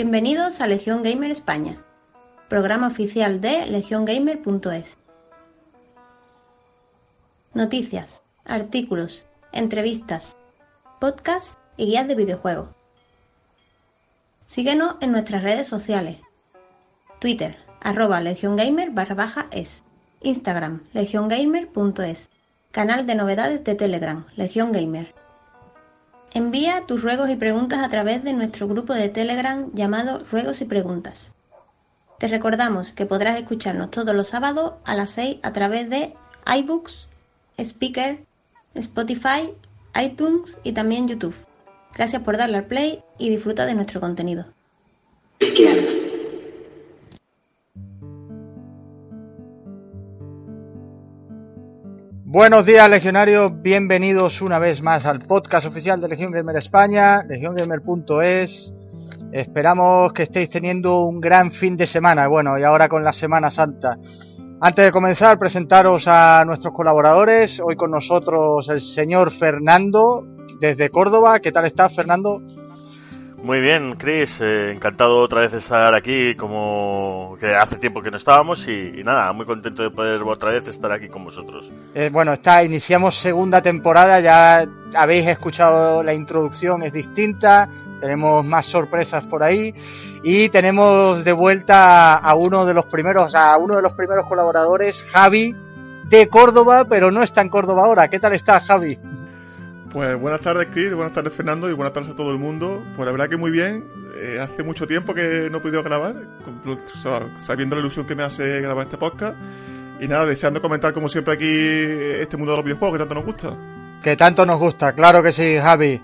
Bienvenidos a Legión Gamer España, programa oficial de legiongamer.es. Noticias, artículos, entrevistas, podcasts y guías de videojuegos. Síguenos en nuestras redes sociales. Twitter, arroba legiongamer barra baja es. Instagram, legiongamer.es. Canal de novedades de Telegram, Legión Gamer. Envía tus ruegos y preguntas a través de nuestro grupo de Telegram llamado Ruegos y Preguntas. Te recordamos que podrás escucharnos todos los sábados a las 6 a través de iBooks, Speaker, Spotify, iTunes y también YouTube. Gracias por darle al play y disfruta de nuestro contenido. Buenos días, legionarios. Bienvenidos una vez más al podcast oficial de Legión Gamer España, legiongamer.es. Esperamos que estéis teniendo un gran fin de semana. Bueno, y ahora con la Semana Santa. Antes de comenzar, presentaros a nuestros colaboradores. Hoy con nosotros el señor Fernando desde Córdoba. ¿Qué tal estás, Fernando? Muy bien, Chris, eh, encantado otra vez de estar aquí, como que hace tiempo que no estábamos y, nada, muy contento de poder otra vez estar aquí con vosotros. Eh, bueno, está, iniciamos segunda temporada, ya habéis escuchado la introducción, es distinta, tenemos más sorpresas por ahí y tenemos de vuelta a uno de los primeros, a uno de los primeros colaboradores, Javi, de Córdoba, pero no está en Córdoba ahora. ¿Qué tal estás, Javi? Pues buenas tardes, Chris, buenas tardes, Fernando, y buenas tardes a todo el mundo. Pues la verdad que muy bien. Eh, hace mucho tiempo que no he podido grabar, sabiendo la ilusión que me hace grabar este podcast. Y nada, deseando comentar como siempre aquí este mundo de los videojuegos que tanto nos gusta. Que tanto nos gusta, claro que sí, Javi.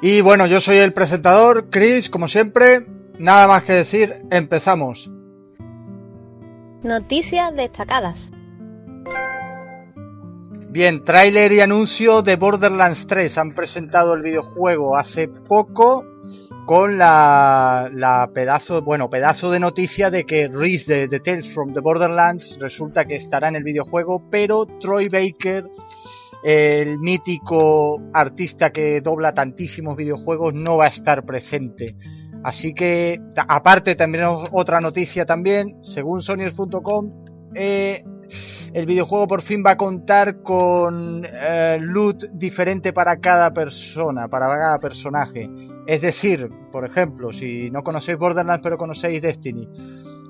Y bueno, yo soy el presentador, Chris, como siempre. Nada más que decir, empezamos. Noticias destacadas. Bien, tráiler y anuncio de Borderlands 3. Han presentado el videojuego hace poco con la, pedazo, bueno, pedazo de noticia de que Reese de, de Tales from the Borderlands resulta que estará en el videojuego, pero Troy Baker, el mítico artista que dobla tantísimos videojuegos, no va a estar presente. Así que, aparte también otra noticia también, según Sonyers.com, el videojuego por fin va a contar con eh, loot diferente para cada persona, para cada personaje. Es decir, por ejemplo, si no conocéis Borderlands pero conocéis Destiny,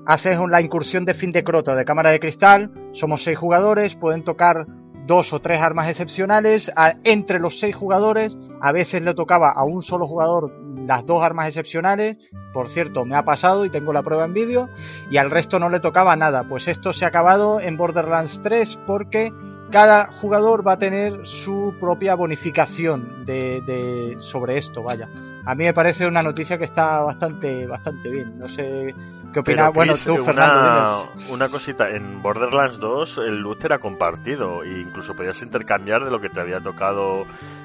haces la incursión de fin de crota de cámara de cristal, somos seis jugadores, pueden tocar dos o tres armas excepcionales entre los seis jugadores. A veces le tocaba a un solo jugador las dos armas excepcionales. Por cierto, me ha pasado y tengo la prueba en vídeo. Y al resto no le tocaba nada. Pues esto se ha acabado en Borderlands 3 porque cada jugador va a tener su propia bonificación de, de, sobre esto, vaya. A mí me parece una noticia que está bastante, bastante bien. No sé qué opinas. Bueno, tú, una, Fernando. Una cosita, en Borderlands 2 el loot era compartido e incluso podías intercambiar de lo que te había tocado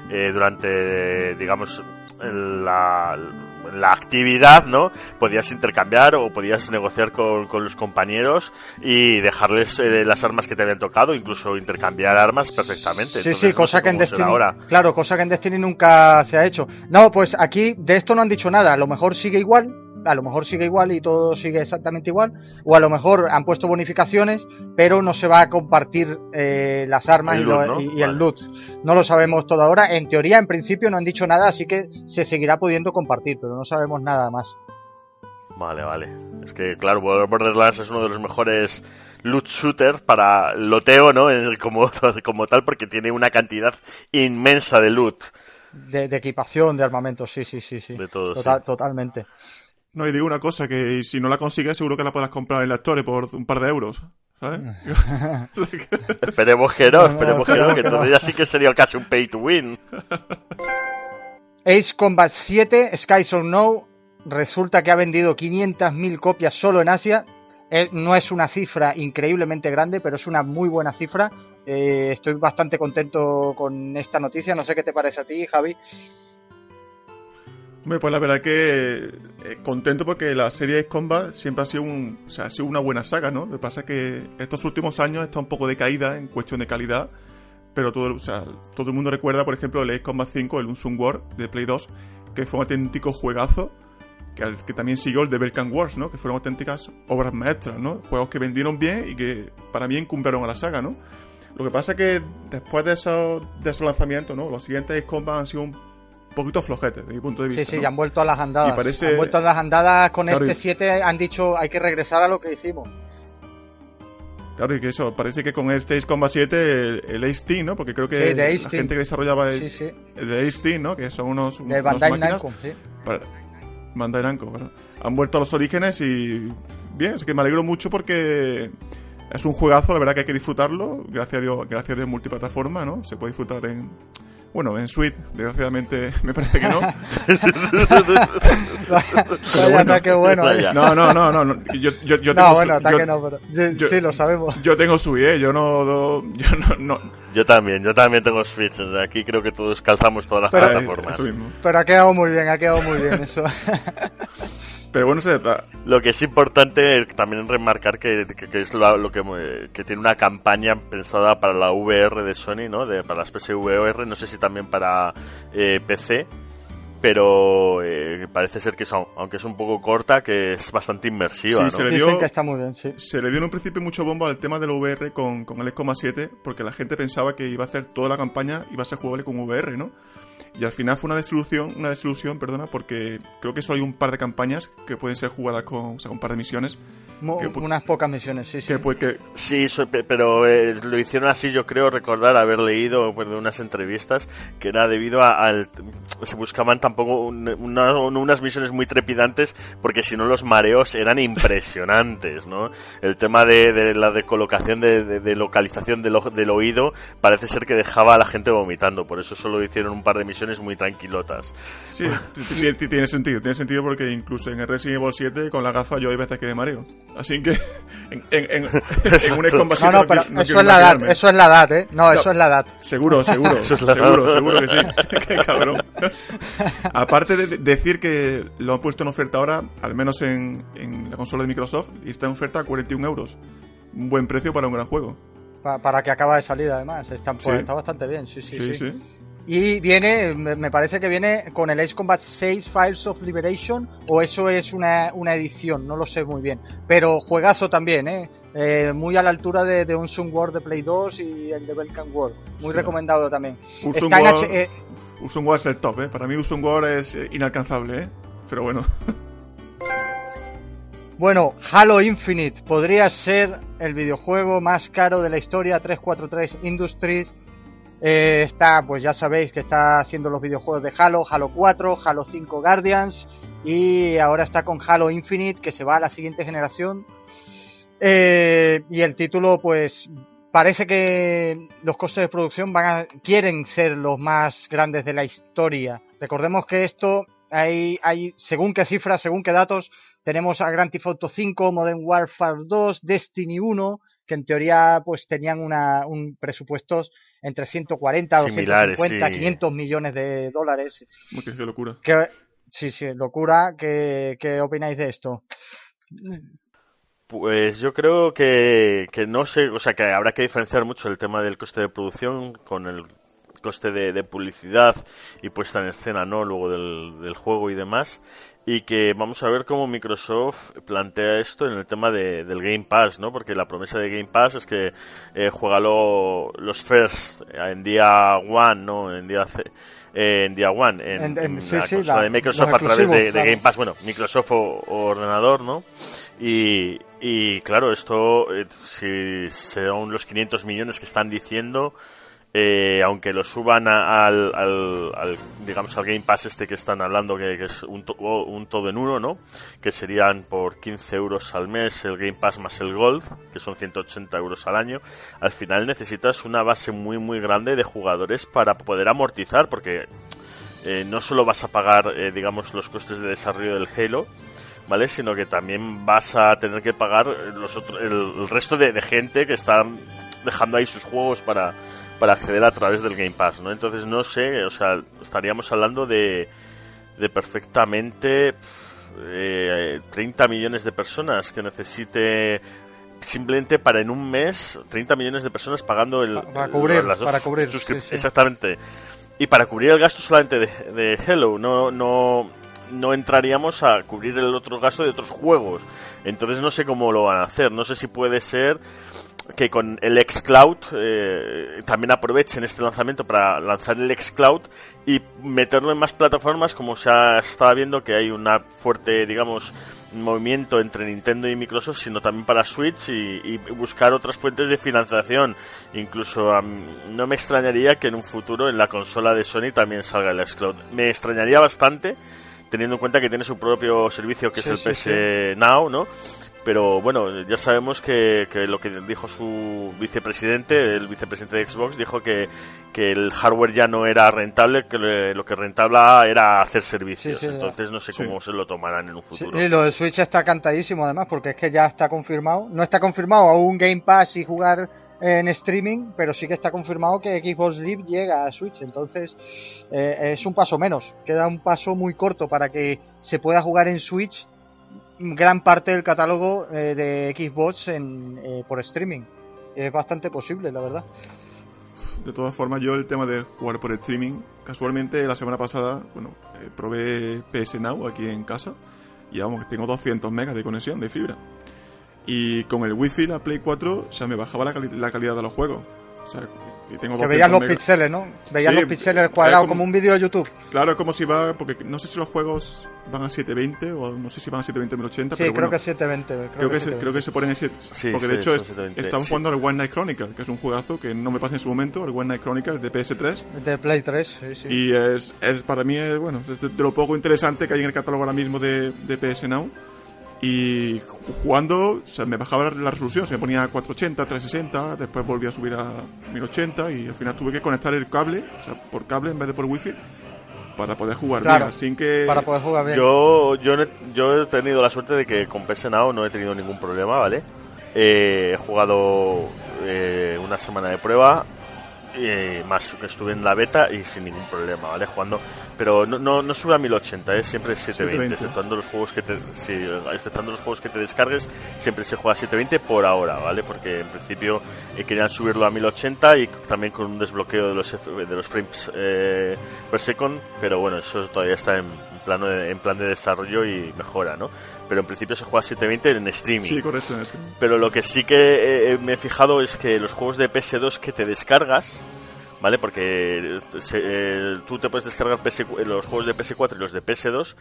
eh, durante, digamos, la, la actividad, ¿no? Podías intercambiar o podías negociar con, con los compañeros y dejarles eh, las armas que te habían tocado, incluso intercambiar armas perfectamente. Sí, Entonces, sí, no cosa que en Destiny, ahora. claro, cosa que en Destiny nunca se ha hecho. No, pues aquí de esto no han dicho nada. A lo mejor sigue igual, a lo mejor sigue igual y todo sigue exactamente igual, o a lo mejor han puesto bonificaciones, pero no se va a compartir eh, las armas El y, loot, lo- ¿no? y- y el loot. No lo sabemos todo ahora. En teoría, en principio, no han dicho nada, así que se seguirá pudiendo compartir, pero no sabemos nada más. Vale, vale. Es que, claro, Borderlands es uno de los mejores loot shooters para loteo, ¿no? Como, como tal, porque tiene una cantidad inmensa de loot. De, de equipación, de armamento, sí, sí, sí, sí. De todo, Total- sí. Totalmente. No, y digo una cosa, que si no la consigues seguro que la podrás comprar en la Store por un par de euros, ¿sabes? Esperemos que no, esperemos que no, que ya sí que sería casi un pay to win. Ace Combat 7, Skies of No, resulta que ha vendido 500.000 copias solo en Asia. Eh, no es una cifra increíblemente grande, pero es una muy buena cifra. Eh, estoy bastante contento con esta noticia. No sé qué te parece a ti, Javi. Hombre, pues la verdad que eh, contento porque la serie Ace Combat siempre ha sido, un, o sea, ha sido una buena saga, ¿no? Lo que pasa es que estos últimos años está un poco decaída en cuestión de calidad, pero todo, o sea, todo el mundo recuerda, por ejemplo, el Ace Combat 5, el Unsung War de Play 2, que fue un auténtico juegazo, que, que también siguió el de Belkan Wars, ¿no? Que fueron auténticas obras maestras, ¿no? Juegos que vendieron bien y que para mí incumplieron a la saga, ¿no? Lo que pasa es que después de esos, de esos lanzamientos, ¿no? Los siguientes Ace Combat han sido un poquito flojetes, de mi punto de vista. Sí, sí, ¿no? ya han vuelto a las andadas. Y parece- Han vuelto a las andadas con Claro, este y- 7. Han dicho hay que regresar a lo que hicimos. Claro, y que eso, parece que con este Ace Combat 7, el, el Ace Team, ¿no? Porque creo que Sí, la gente que desarrollaba Sí, es, sí. el Ace Team, ¿no? Que son unos, De unas Bandai Namco, sí. para- Bandai Namco, bueno. Han vuelto a los orígenes y bien, así que me alegro mucho porque es un juegazo, la verdad que hay que disfrutarlo. Gracias a Dios, gracias a Dios multiplataforma, ¿no? Se puede disfrutar en bueno, en Switch, desgraciadamente me parece que no. Vaya bueno. ataque bueno. ¿eh? No, no, no, no. Yo, yo, yo tengo No, bueno, su- ataque yo- no, pero. yo- yo- sí, lo sabemos. Yo tengo Switch, ¿eh? Yo no, no- yo no, no. Yo también, yo también tengo Switch. o sea, Aquí creo que todos calzamos todas las Pero- plataformas. Pero ha quedado muy bien, ha quedado muy bien eso. Pero bueno, se, ah, Lo que es importante también remarcar que, que- que es lo, lo que, eh, que tiene una campaña pensada para la VR de Sony, ¿no? De, para las PSVR, no sé si también para eh, PC, pero eh, parece ser que es, au- aunque es un poco corta, que es bastante inmersiva, Sí, ¿no? se le dio- que está muy bien, sí. se le dio en un principio mucho bombo al tema del VR con, con el X 7 porque la gente pensaba que iba a hacer toda la campaña, iba a ser jugable con VR, ¿no? Y al final fue una desilusión, una desilusión, perdona, porque creo que solo hay un par de campañas que pueden ser jugadas con, o sea, un par de misiones. Mo- que pu- unas pocas misiones, sí, sí. Que, pues, que, Sí, pero eh, lo hicieron así, yo creo recordar haber leído pues, de unas entrevistas que era debido a- al... Se buscaban tampoco un- una- unas misiones muy trepidantes porque si no los mareos eran impresionantes, ¿no? El tema de, de la de colocación de, de- de localización del, oído parece ser que dejaba a la gente vomitando, por eso solo hicieron un par de misiones muy tranquilotas. sí, tiene sentido, tiene sentido porque incluso en el Resident Evil 7 con la gafa yo hay veces que me mareo. Así que en, en, en, en un No, 7 no, pero quiero- no eso es la edad, eso es la edad, ¿eh? No, eso es la edad. Seguro, seguro, Eso es la- seguro, seguro que sí. Qué cabrón. Aparte de de- decir que lo han puesto en oferta ahora, al menos en, en la consola de Microsoft, y está en oferta a 41 euros. Un buen precio para un gran juego. Pa- para que acaba de salir, además. Está, pues, Sí. está bastante bien, sí, sí, Sí, sí. sí. Y viene, me parece que viene con el Ace Combat 6 Files of Liberation, o eso es una, una edición, no lo sé muy bien. Pero juegazo también, ¿eh? Eh, muy a la altura de, de un Sun War de Play 2 y el de Belkan World. Muy Hostia. recomendado también. Usun H- eh, es el top, ¿eh? Para mí Usun War es eh, inalcanzable, ¿eh? Pero bueno. Bueno, Halo Infinite podría ser el videojuego más caro de la historia, 343 Industries. Eh, está, pues ya sabéis que está haciendo los videojuegos de Halo, Halo 4, Halo 5 Guardians y ahora está con Halo Infinite que se va a la siguiente generación. Eh, y el título, pues parece que los costes de producción van a, quieren ser los más grandes de la historia. Recordemos que esto hay, hay según qué cifras, según qué datos, tenemos a Grand Theft Auto 5, Modern Warfare 2, Destiny 1, que en teoría pues tenían una, un presupuestos entre 140, Similares, 250, sí. 500 millones de dólares. Uy, qué, qué locura. Que, sí, sí, locura. ¿Qué, ¿Qué opináis de esto? Pues yo creo que, que no sé, o sea que habrá que diferenciar mucho el tema del coste de producción con el coste de, de publicidad y puesta en escena, ¿no? Luego del, del juego y demás. Y que vamos a ver cómo Microsoft plantea esto en el tema de- del Game Pass, ¿no? Porque la promesa de Game Pass es que eh, juégalo los first en día one, ¿no? En día C- eh, en día one, en, En- en- en sí, la sí, consola la- de Microsoft a través de. Game Pass, bueno, Microsoft o, o ordenador, ¿no? Y, y claro, esto, eh, si son los 500 millones que están diciendo, eh, aunque lo suban a- al, al, digamos, al Game Pass este que están hablando, que, es un, to- un todo en uno, ¿no? Que serían por 15 euros al mes el Game Pass más el Gold, que son 180 euros al año. Al final necesitas una base muy, muy grande de jugadores para poder amortizar, porque eh, no solo vas a pagar, eh, digamos, los costes de desarrollo del Halo, ¿vale? Sino que también vas a tener que pagar los otros, el, resto de, gente que está dejando ahí sus juegos para, para acceder a través del Game Pass, ¿no? Entonces no sé, o sea, estaríamos hablando de, de perfectamente eh, 30 millones de personas que necesite simplemente para en un mes 30 millones de personas pagando el para cubrir, para cubrir exactamente. Y para cubrir el gasto solamente de, de Hello no no no entraríamos a cubrir el otro gasto de otros juegos. Entonces no sé cómo lo van a hacer no sé si puede ser que con el xCloud eh, también aprovechen este lanzamiento para lanzar el xCloud y meterlo en más plataformas como se ha estado viendo que hay una fuerte digamos movimiento entre Nintendo y Microsoft sino también para Switch y, buscar otras fuentes de financiación. Incluso no me extrañaría que en un futuro en la consola de Sony también salga el xCloud. Me extrañaría bastante teniendo en cuenta que tiene su propio servicio que es el PS Now, ¿no? Pero bueno, ya sabemos que, lo que dijo su vicepresidente, el vicepresidente de Xbox, dijo que, que el hardware ya no era rentable, que lo que rentable era hacer servicios. Entonces no sé cómo se lo tomarán en un futuro. Y lo de Switch está cantadísimo además, porque es que ya está confirmado. No está confirmado aún Game Pass y jugar en streaming, pero sí que está confirmado que Xbox Live llega a Switch. Entonces eh, es un paso menos. Queda un paso muy corto para que se pueda jugar en Switch gran parte del catálogo eh, de Xbox en, eh, por streaming. Es bastante posible, la verdad. De todas formas, yo el tema de jugar por streaming, casualmente la semana pasada, bueno, eh, probé PS Now aquí en casa y vamos, tengo 200 megas de conexión de fibra. Y con el wifi, la Play 4, o sea, me bajaba la, la calidad de los juegos. Que veías los píxeles, ¿no? Veías los píxeles cuadrados como, un vídeo de YouTube. Claro, es como si va, porque no sé si los juegos van a 720 o no sé si van a 720 1080, sí, pero creo que 720. Creo, creo que, se, creo que se ponen en 7. porque de hecho estamos jugando al One Night Chronicle, que es un juegazo que no me pasa en su momento, el One Night Chronicle de PS3. De Play 3, sí, sí. Y es, es para mí, es, bueno, es de, lo poco interesante que hay en el catálogo ahora mismo de, de PS Now. Y jugando, se me bajaba la resolución, se me ponía 480, 360, después volví a subir a 1080 y al final tuve que conectar el cable, o sea, por cable en vez de por wifi, para poder jugar bien. Así que. Para poder jugar bien. Yo, yo, yo he tenido la suerte de que con PS Now no he tenido ningún problema, ¿vale? Eh, he jugado eh, una semana de prueba eh, más que estuve en la beta y sin ningún problema, ¿vale? Jugando, pero no, no, no sube a 1080, es siempre 720, exceptuando los juegos que te, exceptuando los juegos que te descargues, siempre se juega a 720 por ahora, ¿vale? Porque en principio eh, querían subirlo a 1080 y también con un desbloqueo de los de los frames eh, per second, pero bueno, eso todavía está en, plano en plan de desarrollo y mejora, ¿no? Pero en principio se juega a 720 en streaming. Sí, correcto. Pero lo que sí que me he fijado es que los juegos de PS2 que te descargas ¿vale? Porque eh, tú te puedes descargar los juegos de PS4 y los de PS2.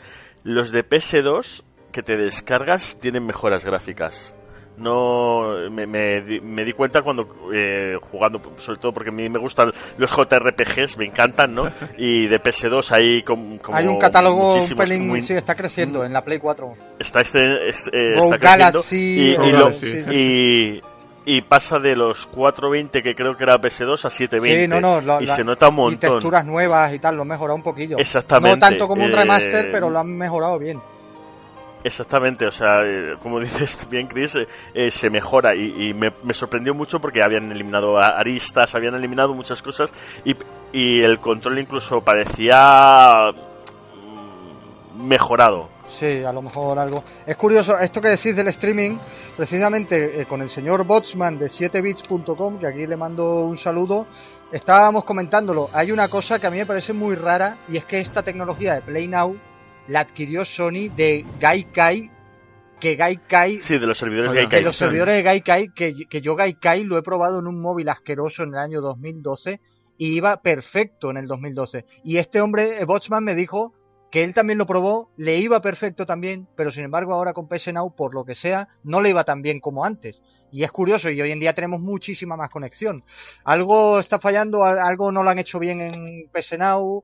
Los de PS2 que te descargas tienen mejoras gráficas. No me, me, di cuenta cuando eh, jugando, sobre todo porque a mí me gustan los JRPGs, me encantan, ¿no? Y de PS2 hay como, hay un catálogo un pelín, sí, está creciendo en la Play 4. Está este, eh, está creciendo y, y, y pasa de los 420 que creo que era PS2 a 720 y se nota un montón. Y texturas nuevas y tal, lo han mejorado un poquillo. Exactamente. No tanto como un remaster, pero lo han mejorado bien. Exactamente, o sea, eh, como dices bien, Chris, eh, eh, se mejora y, me, sorprendió mucho porque habían eliminado aristas, habían eliminado muchas cosas y, y el control incluso parecía mm, mejorado. Sí, a lo mejor algo. Es curioso, esto que decís del streaming, precisamente eh, con el señor Botsman de 7bits.com, que aquí le mando un saludo, estábamos comentándolo. Hay una cosa que a mí me parece muy rara y es que esta tecnología de Play Now la adquirió Sony de Gaikai, que Gaikai... Sí, de los servidores Gaikai. De los servidores de Gaikai, que, que yo Gaikai lo he probado en un móvil asqueroso en el año 2012 y iba perfecto en el 2012. Y este hombre, eh, Botsman, me dijo que él también lo probó, le iba perfecto también, pero sin embargo ahora con PS por lo que sea, no le iba tan bien como antes. Y es curioso, y hoy en día tenemos muchísima más conexión. Algo está fallando, algo no lo han hecho bien en PS Now,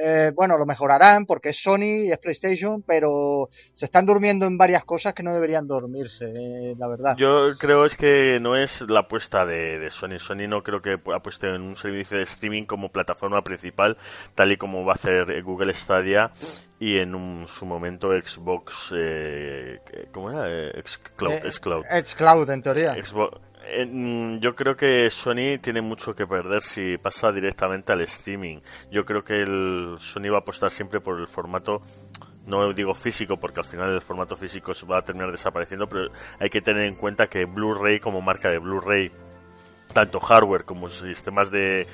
eh, bueno, lo mejorarán porque es Sony y es PlayStation, pero se están durmiendo en varias cosas que no deberían dormirse, eh, la verdad. Yo creo es que no es la apuesta de, Sony. Sony no creo que apueste en un servicio de streaming como plataforma principal, tal y como va a hacer Google Stadia y en su momento Xbox, eh, ¿cómo era? Xcloud, Xcloud. Xcloud, en teoría. Xbox, yo creo que Sony tiene mucho que perder si pasa directamente al streaming. Yo creo que el Sony va a apostar siempre por el formato, no digo físico, porque al final el formato físico va a terminar desapareciendo, pero hay que tener en cuenta que Blu-ray como marca de Blu-ray, tanto hardware como sistemas de,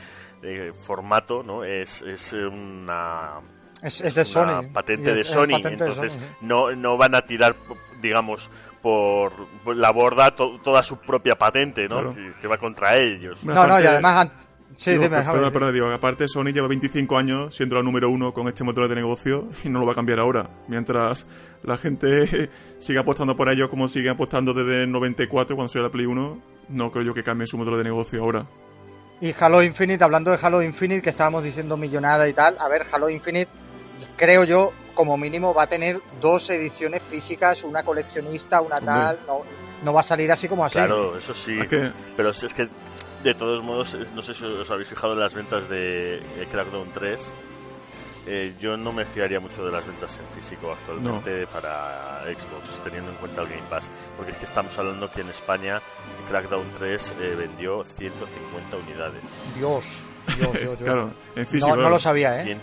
formato, ¿no? Es, es una es, de Sony. patente de Sony, entonces no, no van a tirar, digamos, por la borda toda su propia patente, ¿no? Que, va contra ellos. no, no, y además... Sí, digo, dime, perdón, perdón, digo, aparte Sony lleva 25 años siendo la número uno con este modelo de negocio y no lo va a cambiar ahora. Mientras la gente siga apostando por ello como sigue apostando desde el 94 cuando salió la Play 1, no creo yo que cambie su modelo de negocio ahora. Y Halo Infinite, hablando de Halo Infinite, que estábamos diciendo millonada y tal, a ver, Halo Infinite, creo yo, como mínimo va a tener dos ediciones físicas, una coleccionista, una tal, no, no va a salir así como así. Claro, eso sí, pero es que de todos modos, no sé si os habéis fijado en las ventas de Crackdown 3. Eh, yo no me fiaría mucho de las ventas en físico actualmente para Xbox, teniendo en cuenta el Game Pass. Porque es que estamos hablando que en España Crackdown 3 eh, vendió 150 unidades. Dios. claro, en físico. No, lo sabía, ¿eh?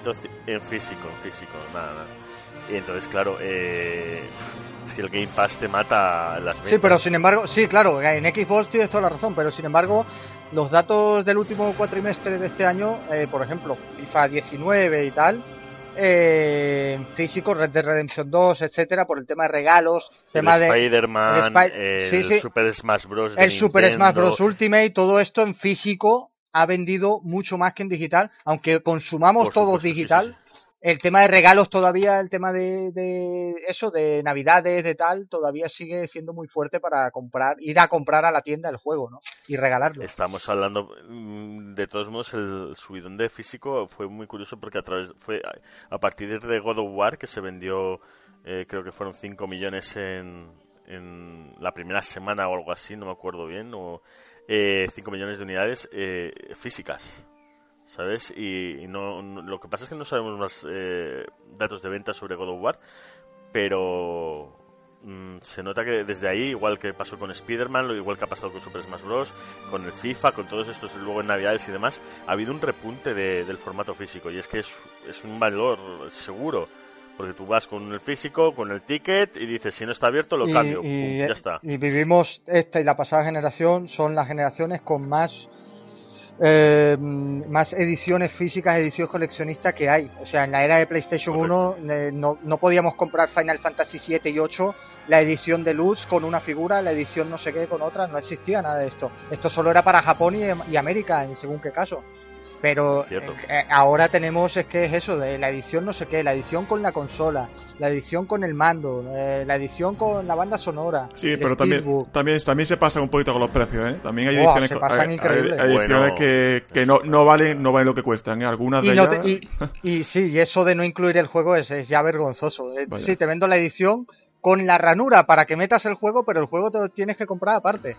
en físico, en físico, nada, nada. Y entonces, claro, eh, es que el Game Pass te mata las ventas. Sí, pero sin embargo, sí, claro, en Xbox tienes toda la razón, pero sin embargo, los datos del último cuatrimestre de este año, eh, por ejemplo, FIFA 19 y tal, eh, físico, Red Dead Redemption 2, etcétera, por el tema de regalos, tema de Spider-Man, el, Super Smash Bros. el Super Smash Bros. Ultimate, todo esto en físico ha vendido mucho más que en digital, aunque consumamos todos digital. El tema de regalos todavía, el tema de, de, eso, de navidades, de tal, todavía sigue siendo muy fuerte para comprar, ir a comprar a la tienda el juego, ¿no? Y regalarlo. Estamos hablando, mm, de todos modos, el subidón de físico fue muy curioso porque a través, fue a partir de God of War que se vendió, eh, creo que fueron 5 millones en, en la primera semana o algo así, no me acuerdo bien, o eh, 5 millones de unidades eh, físicas. ¿Sabes? Y, no, lo que pasa es que no sabemos más eh, datos de venta sobre God of War, pero mm, se nota que desde ahí, igual que pasó con Spider-Man, igual que ha pasado con Super Smash Bros., con el FIFA, con todos estos luego en Navidades y demás, ha habido un repunte del formato físico y es que es un valor seguro porque tú vas con el físico, con el ticket y dices, si no está abierto, lo cambio. ya está. Y vivimos esta y la pasada generación, son las generaciones con más eh, más ediciones físicas, ediciones coleccionistas que hay. O sea, en la era de PlayStation 1 eh, no, no, podíamos comprar Final Fantasy 7 y 8, la edición de Luz con una figura, la edición no sé qué con otra, no existía nada de esto. Esto solo era para Japón y, y América, en según qué caso. Pero eh, eh, ahora tenemos es que es eso, de la edición no sé qué, la edición con la consola, la edición con el mando, eh, la edición con la banda sonora. Sí, pero también, también, también se pasa un poquito con los precios, ¿eh? También hay ediciones, ediciones que, que no, no, valen, no valen lo que cuestan, Algunas de ellas... y, y, sí, y eso de no incluir el juego es, es ya vergonzoso. Sí, te vendo la edición con la ranura para que metas el juego, pero el juego te lo tienes que comprar aparte.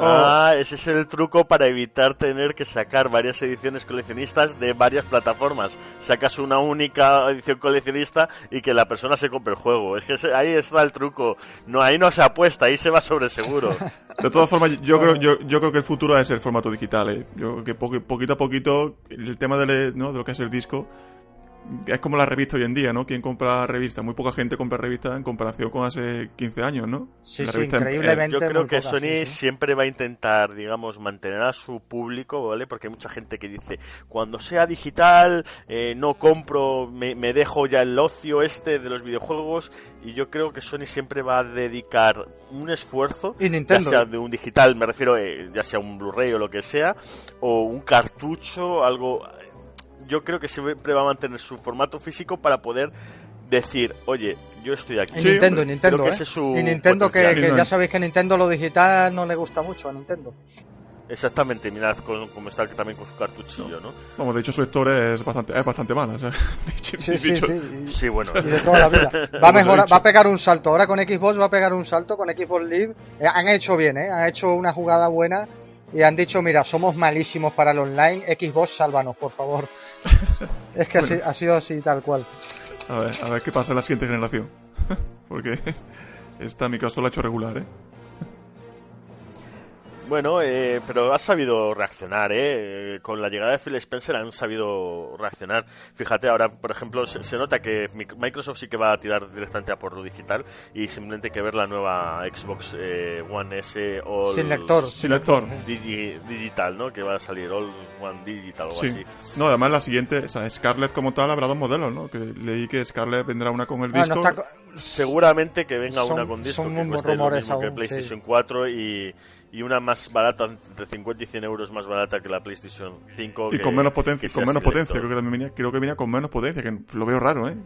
Ah, ese es el truco para evitar tener que sacar varias ediciones coleccionistas de varias plataformas. Sacas una única edición coleccionista y que la persona se compre el juego. Es que ahí está el truco. No, ahí no se apuesta, ahí se va sobre seguro. De todas formas, yo creo, yo, yo creo que el futuro es el formato digital. ¿eh? Yo creo que poquito a poquito el tema de, ¿no? de lo que es el disco es como la revista hoy en día, ¿no? ¿Quién compra revista? Muy poca gente compra revista en comparación con hace 15 años, ¿no? Sí, sí, increíblemente. Yo creo que Sony siempre va a intentar, digamos, mantener a su público, ¿vale? Porque hay mucha gente que dice, cuando sea digital, eh, no compro, me, dejo ya el ocio este de los videojuegos. Y yo creo que Sony siempre va a dedicar un esfuerzo, ya sea de un digital, me refiero, eh, ya sea un Blu-ray o lo que sea, o un cartucho, algo yo creo que siempre va a mantener su formato físico para poder decir, oye, yo estoy aquí. En Sí, Nintendo, en Nintendo, creo que ¿eh? ese es su Y Nintendo que, ya sabéis que Nintendo lo digital no le gusta mucho a Nintendo. Exactamente, mirad con- cómo está también con su cartuchillo, ¿no? Vamos, de hecho su historia es bastante, es bastante mala. o sea, dicho- Sí, sí, dicho- sí. y- Sí, bueno. y de toda la vida. Va a mejorar, va a pegar un salto. Ahora con Xbox va a pegar un salto, con Xbox Live. Eh, han hecho bien, ¿eh? Han hecho una jugada buena y han dicho, mira, somos malísimos para el online. Xbox, sálvanos, por favor. es que así- ha sido así tal cual. A ver, a ver qué pasa en la siguiente generación. Porque esta mi caso la ha hecho regular, ¿eh? Bueno, eh, pero ha sabido reaccionar, ¿eh? Eh, Con la llegada de Phil Spencer han sabido reaccionar. Fíjate, ahora, por ejemplo, se, se nota que Mic- Microsoft sí que va a tirar directamente a por lo digital y simplemente hay que ver la nueva Xbox eh, One S All Sin lector. Sin lector. Digi- Digital, ¿no? Que va a salir All One Digital o algo Sí. así. No, además la siguiente, o sea, Scarlett como tal habrá dos modelos, ¿no? Que leí que Scarlett vendrá una con el Ah, no disco. está Seguramente que venga Son- una con disco son que cueste lo rumores mismo que aún, PlayStation 4 y, y una más barata, entre 50 y 100 euros más barata que la PlayStation 5. y que- con menos potencia, con menos potencia, creo que también venía, creo que venía con menos potencia, que lo veo raro, ¿eh?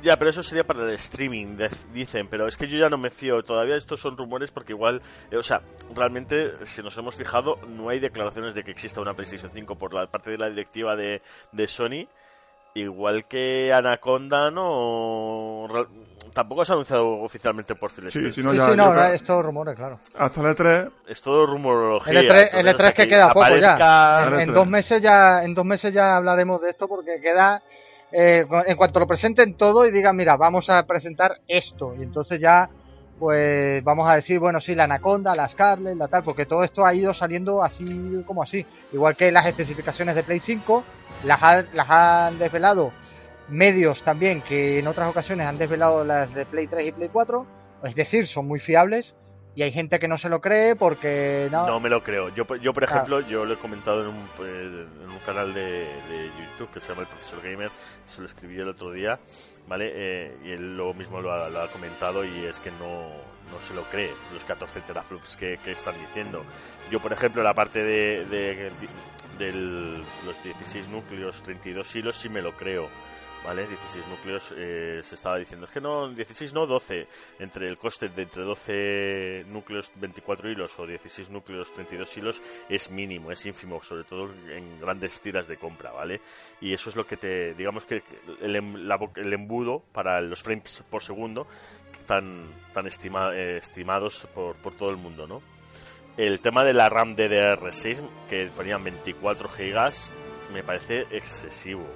Ya, pero eso sería para el streaming, de- dicen. Pero es que yo ya no me fío. Todavía estos son rumores porque igual, eh, o sea, realmente, si nos hemos fijado, no hay declaraciones de que exista una PlayStation 5 por la parte de la directiva de, de Sony. Igual que Anaconda, no. Tampoco se ha anunciado oficialmente por Phil Sí, Spencer. si no, Sí, ya, sí, no, creo- es todo rumores, claro. hasta el E3, Es todo rumorología. El E3, el entonces, E3 hasta que queda poco ya. En, en dos meses ya, en dos meses ya hablaremos de esto porque queda, eh, en cuanto lo presenten todo y digan, mira, vamos a presentar esto. Y entonces ya, pues vamos a decir, bueno, sí, la Anaconda, la Scarlet, la tal, porque todo esto ha ido saliendo así como así. Igual que las especificaciones de Play 5, las, ha- las han desvelado medios también que en otras ocasiones han desvelado las de Play 3 y Play 4. Es decir, son muy fiables. Y hay gente que no se lo cree porque no, No me lo creo. Yo, yo por Ah. ejemplo, yo lo he comentado en un, eh, en un canal de, de YouTube que se llama El Profesor Gamer, se lo escribí el otro día, ¿vale? Eh, y él lo mismo lo ha, lo ha comentado y es que no, no se lo cree los 14 teraflops que, que están diciendo. Yo, por ejemplo, la parte de, de, de los 16 núcleos, 32 hilos, sí me lo creo. ¿Vale? 16 núcleos eh, se estaba diciendo. Es que no, 16 no, 12. Entre el coste de entre 12 núcleos, 24 hilos o 16 núcleos, 32 hilos es mínimo, es ínfimo, sobre todo en grandes tiras de compra, ¿vale? Y eso es lo que te, digamos que el, em- la el embudo para los frames por segundo tan, tan estima- eh, estimados por, por todo el mundo, ¿no? El tema de la RAM DDR6, que ponían 24 gigas, me parece excesivo.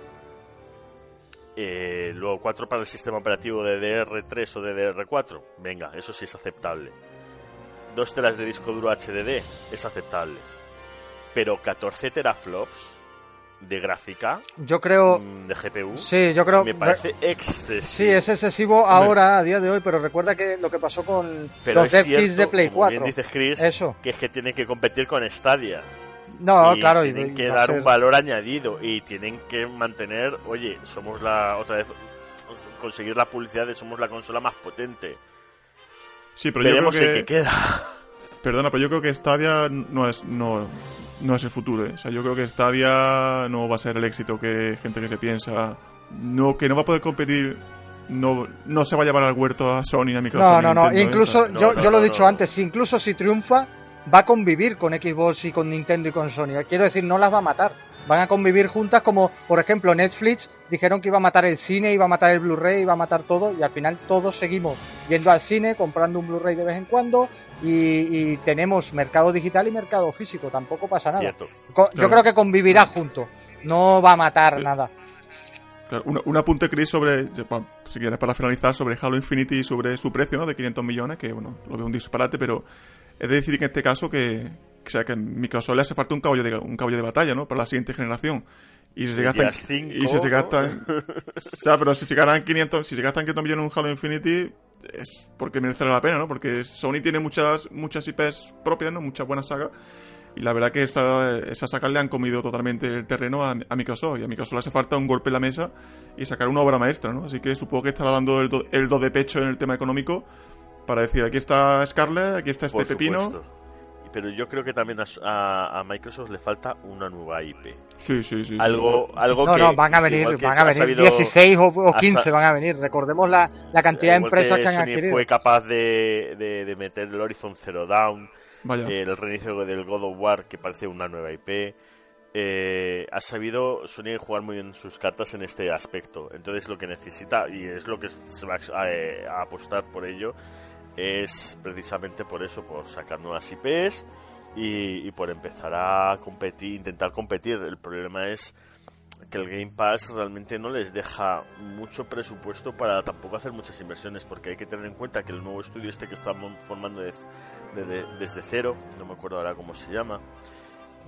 Eh, luego 4 para el sistema operativo de DR3 o DDR4, venga, eso sí es aceptable. 2 teras de disco duro HDD, es aceptable. Pero 14 teraflops de gráfica, Yo creo, mm, de GPU, sí, yo creo, me parece excesivo. sí, es excesivo ahora, a día de hoy, pero recuerda que lo que pasó con Pero los es cierto, de Play como 4. bien dice Chris, Eso. que es que tienen que competir con Stadia. No, y claro, y- tienen y que dar ser- un valor añadido y tienen que mantener, oye, somos la otra vez conseguir la publicidad de somos la consola más potente. sí, pero yo Veremos creo en que... queda. Perdona, pero yo creo que Stadia no es no, no es el futuro. ¿eh? O sea, yo creo que Stadia no va a ser el éxito que gente que se piensa. No, que no va a poder competir. No, no se va a llevar al huerto a Sony ni a Microsoft. No, no, no, Nintendo, ¿eh? incluso No, yo, no, yo lo he dicho no. antes, incluso si triunfa, va a convivir con Xbox y con Nintendo y con Sony. Quiero decir, no las va a matar. Van a convivir juntas como, por ejemplo, Netflix dijeron que iba a matar el cine, iba a matar el Blu-ray, iba a matar todo y al final todos seguimos yendo al cine, comprando un Blu-ray de vez en cuando y, y tenemos mercado digital y mercado físico, tampoco pasa nada. Cierto. Yo Claro. creo que convivirá junto, no va a matar Eh, nada. Claro, un, un apunte, Chris, sobre, si quieres, para finalizar, sobre Halo Infinity y sobre su precio, ¿no? De 500 millones, que, bueno, lo veo un disparate, pero es de decir que en este caso que, o sea, que a Microsoft le hace falta un caballo de, un caballo de batalla, ¿no? Para la siguiente generación. Y si se gastan, 5, y si se ¿no? gastan, o sea, pero si se gastan 500, si se gastan 500 millones en un Halo Infinity, es porque merecerá la pena, ¿no? Porque Sony tiene muchas, muchas IPs propias, ¿no? Muchas buenas sagas. Y la verdad que esta, esas sagas le han comido totalmente el terreno a, a Microsoft. Y a Microsoft le hace falta un golpe en la mesa y sacar una obra maestra, ¿no? Así que supongo que estará dando el do, el do de pecho en el tema económico para decir, aquí está Scarlett, aquí está este Por pepino. pero yo creo que también a, a- a Microsoft le falta una nueva IP. Sí, sí, sí. Algo, algo No, que. no, van a venir, que van a venir sabido- 16 o, o ha 15 sa- van a venir. Recordemos la, la cantidad de empresas que han Sony adquirido. fue capaz de, de, de meter el Horizon Zero Vaya. eh, el reinicio del God of War, que parece una nueva IP. eh, ha sabido Sony jugar muy bien sus cartas en este aspecto. Entonces lo que necesita, y es lo que se va a, eh, a apostar por ello, es precisamente por eso, por sacar nuevas IPs y, por empezar a competir, intentar competir. El problema es que el Game Pass realmente no les deja mucho presupuesto para tampoco hacer muchas inversiones, porque hay que tener en cuenta que el nuevo estudio este que estamos formando de- de- de- desde cero, no me acuerdo ahora cómo se llama,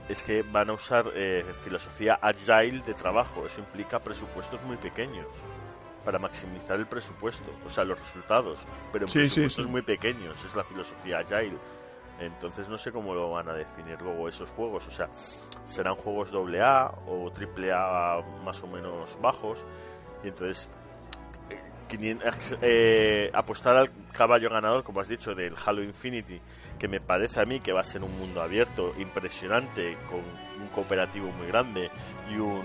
es que van a usar eh, filosofía agile de trabajo. Eso implica presupuestos muy pequeños para maximizar el presupuesto, o sea, los resultados, pero en Sí, presupuestos sí. muy pequeños. Es la filosofía agile. Entonces no sé cómo lo van a definir luego esos juegos. O sea, serán juegos AA o AAA más o menos bajos. Y entonces 500 eh, apostar al caballo ganador, como has dicho, del Halo Infinity, que me parece a mí que va a ser un mundo abierto, impresionante, con un cooperativo muy grande y un...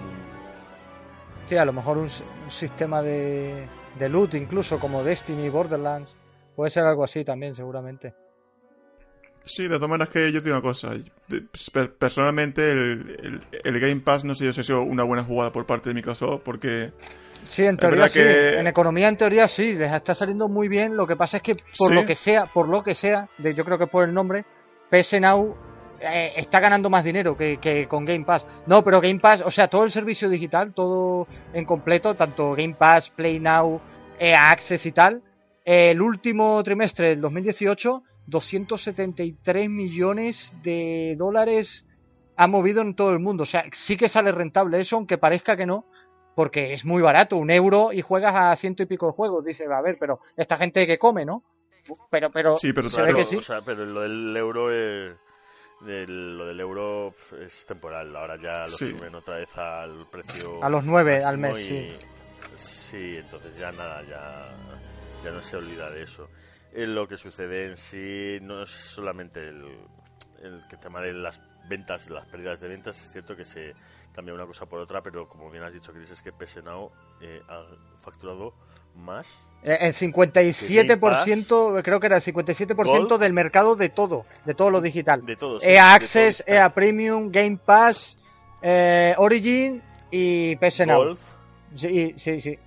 Sí, a lo mejor un, sistema de, de loot, incluso como Destiny, Borderlands. Puede ser algo así también, seguramente. Sí, de todas maneras que yo digo una cosa. Per- Personalmente, el, el- el Game Pass no sé yo si ha sido una buena jugada por parte de Microsoft, porque Sí, en teoría sí. que- En economía, en teoría sí. Les está saliendo muy bien. Lo que pasa es que, por Sí. lo que sea, por lo que sea, de, yo creo que por el nombre, PS Now eh, está ganando más dinero que, que con Game Pass. No, pero Game Pass, o sea, todo el servicio digital, todo en completo, tanto Game Pass, Play Now, EA Access y tal, eh, el último trimestre del 2018, 273 millones de dólares ha movido en todo el mundo. O sea, sí que sale rentable eso, aunque parezca que no, porque es muy barato, un euro y juegas a ciento y pico de juegos. Dice, a ver, pero esta gente que come, ¿no? Pero, pero, Sí, pero Claro, que sí. o sea, pero lo del euro es... del- lo del euro es temporal, ahora ya lo Sí. suben otra vez al precio A los nueve al máximo mes, y- sí, entonces ya nada, ya, ya no se olvida de eso. Eh, lo que sucede en sí no es solamente el, el que tema de las ventas, las pérdidas de ventas, es cierto que se cambia una cosa por otra, pero como bien has dicho, Chris, es que PS Now eh, ha facturado más Eh, El 57%, creo que era el 57% Golf. del mercado de todo, de todo lo digital. de todos. EA Access, EA Premium, Game Pass, eh, Origin y PS Now. Golf, Sí, sí, sí.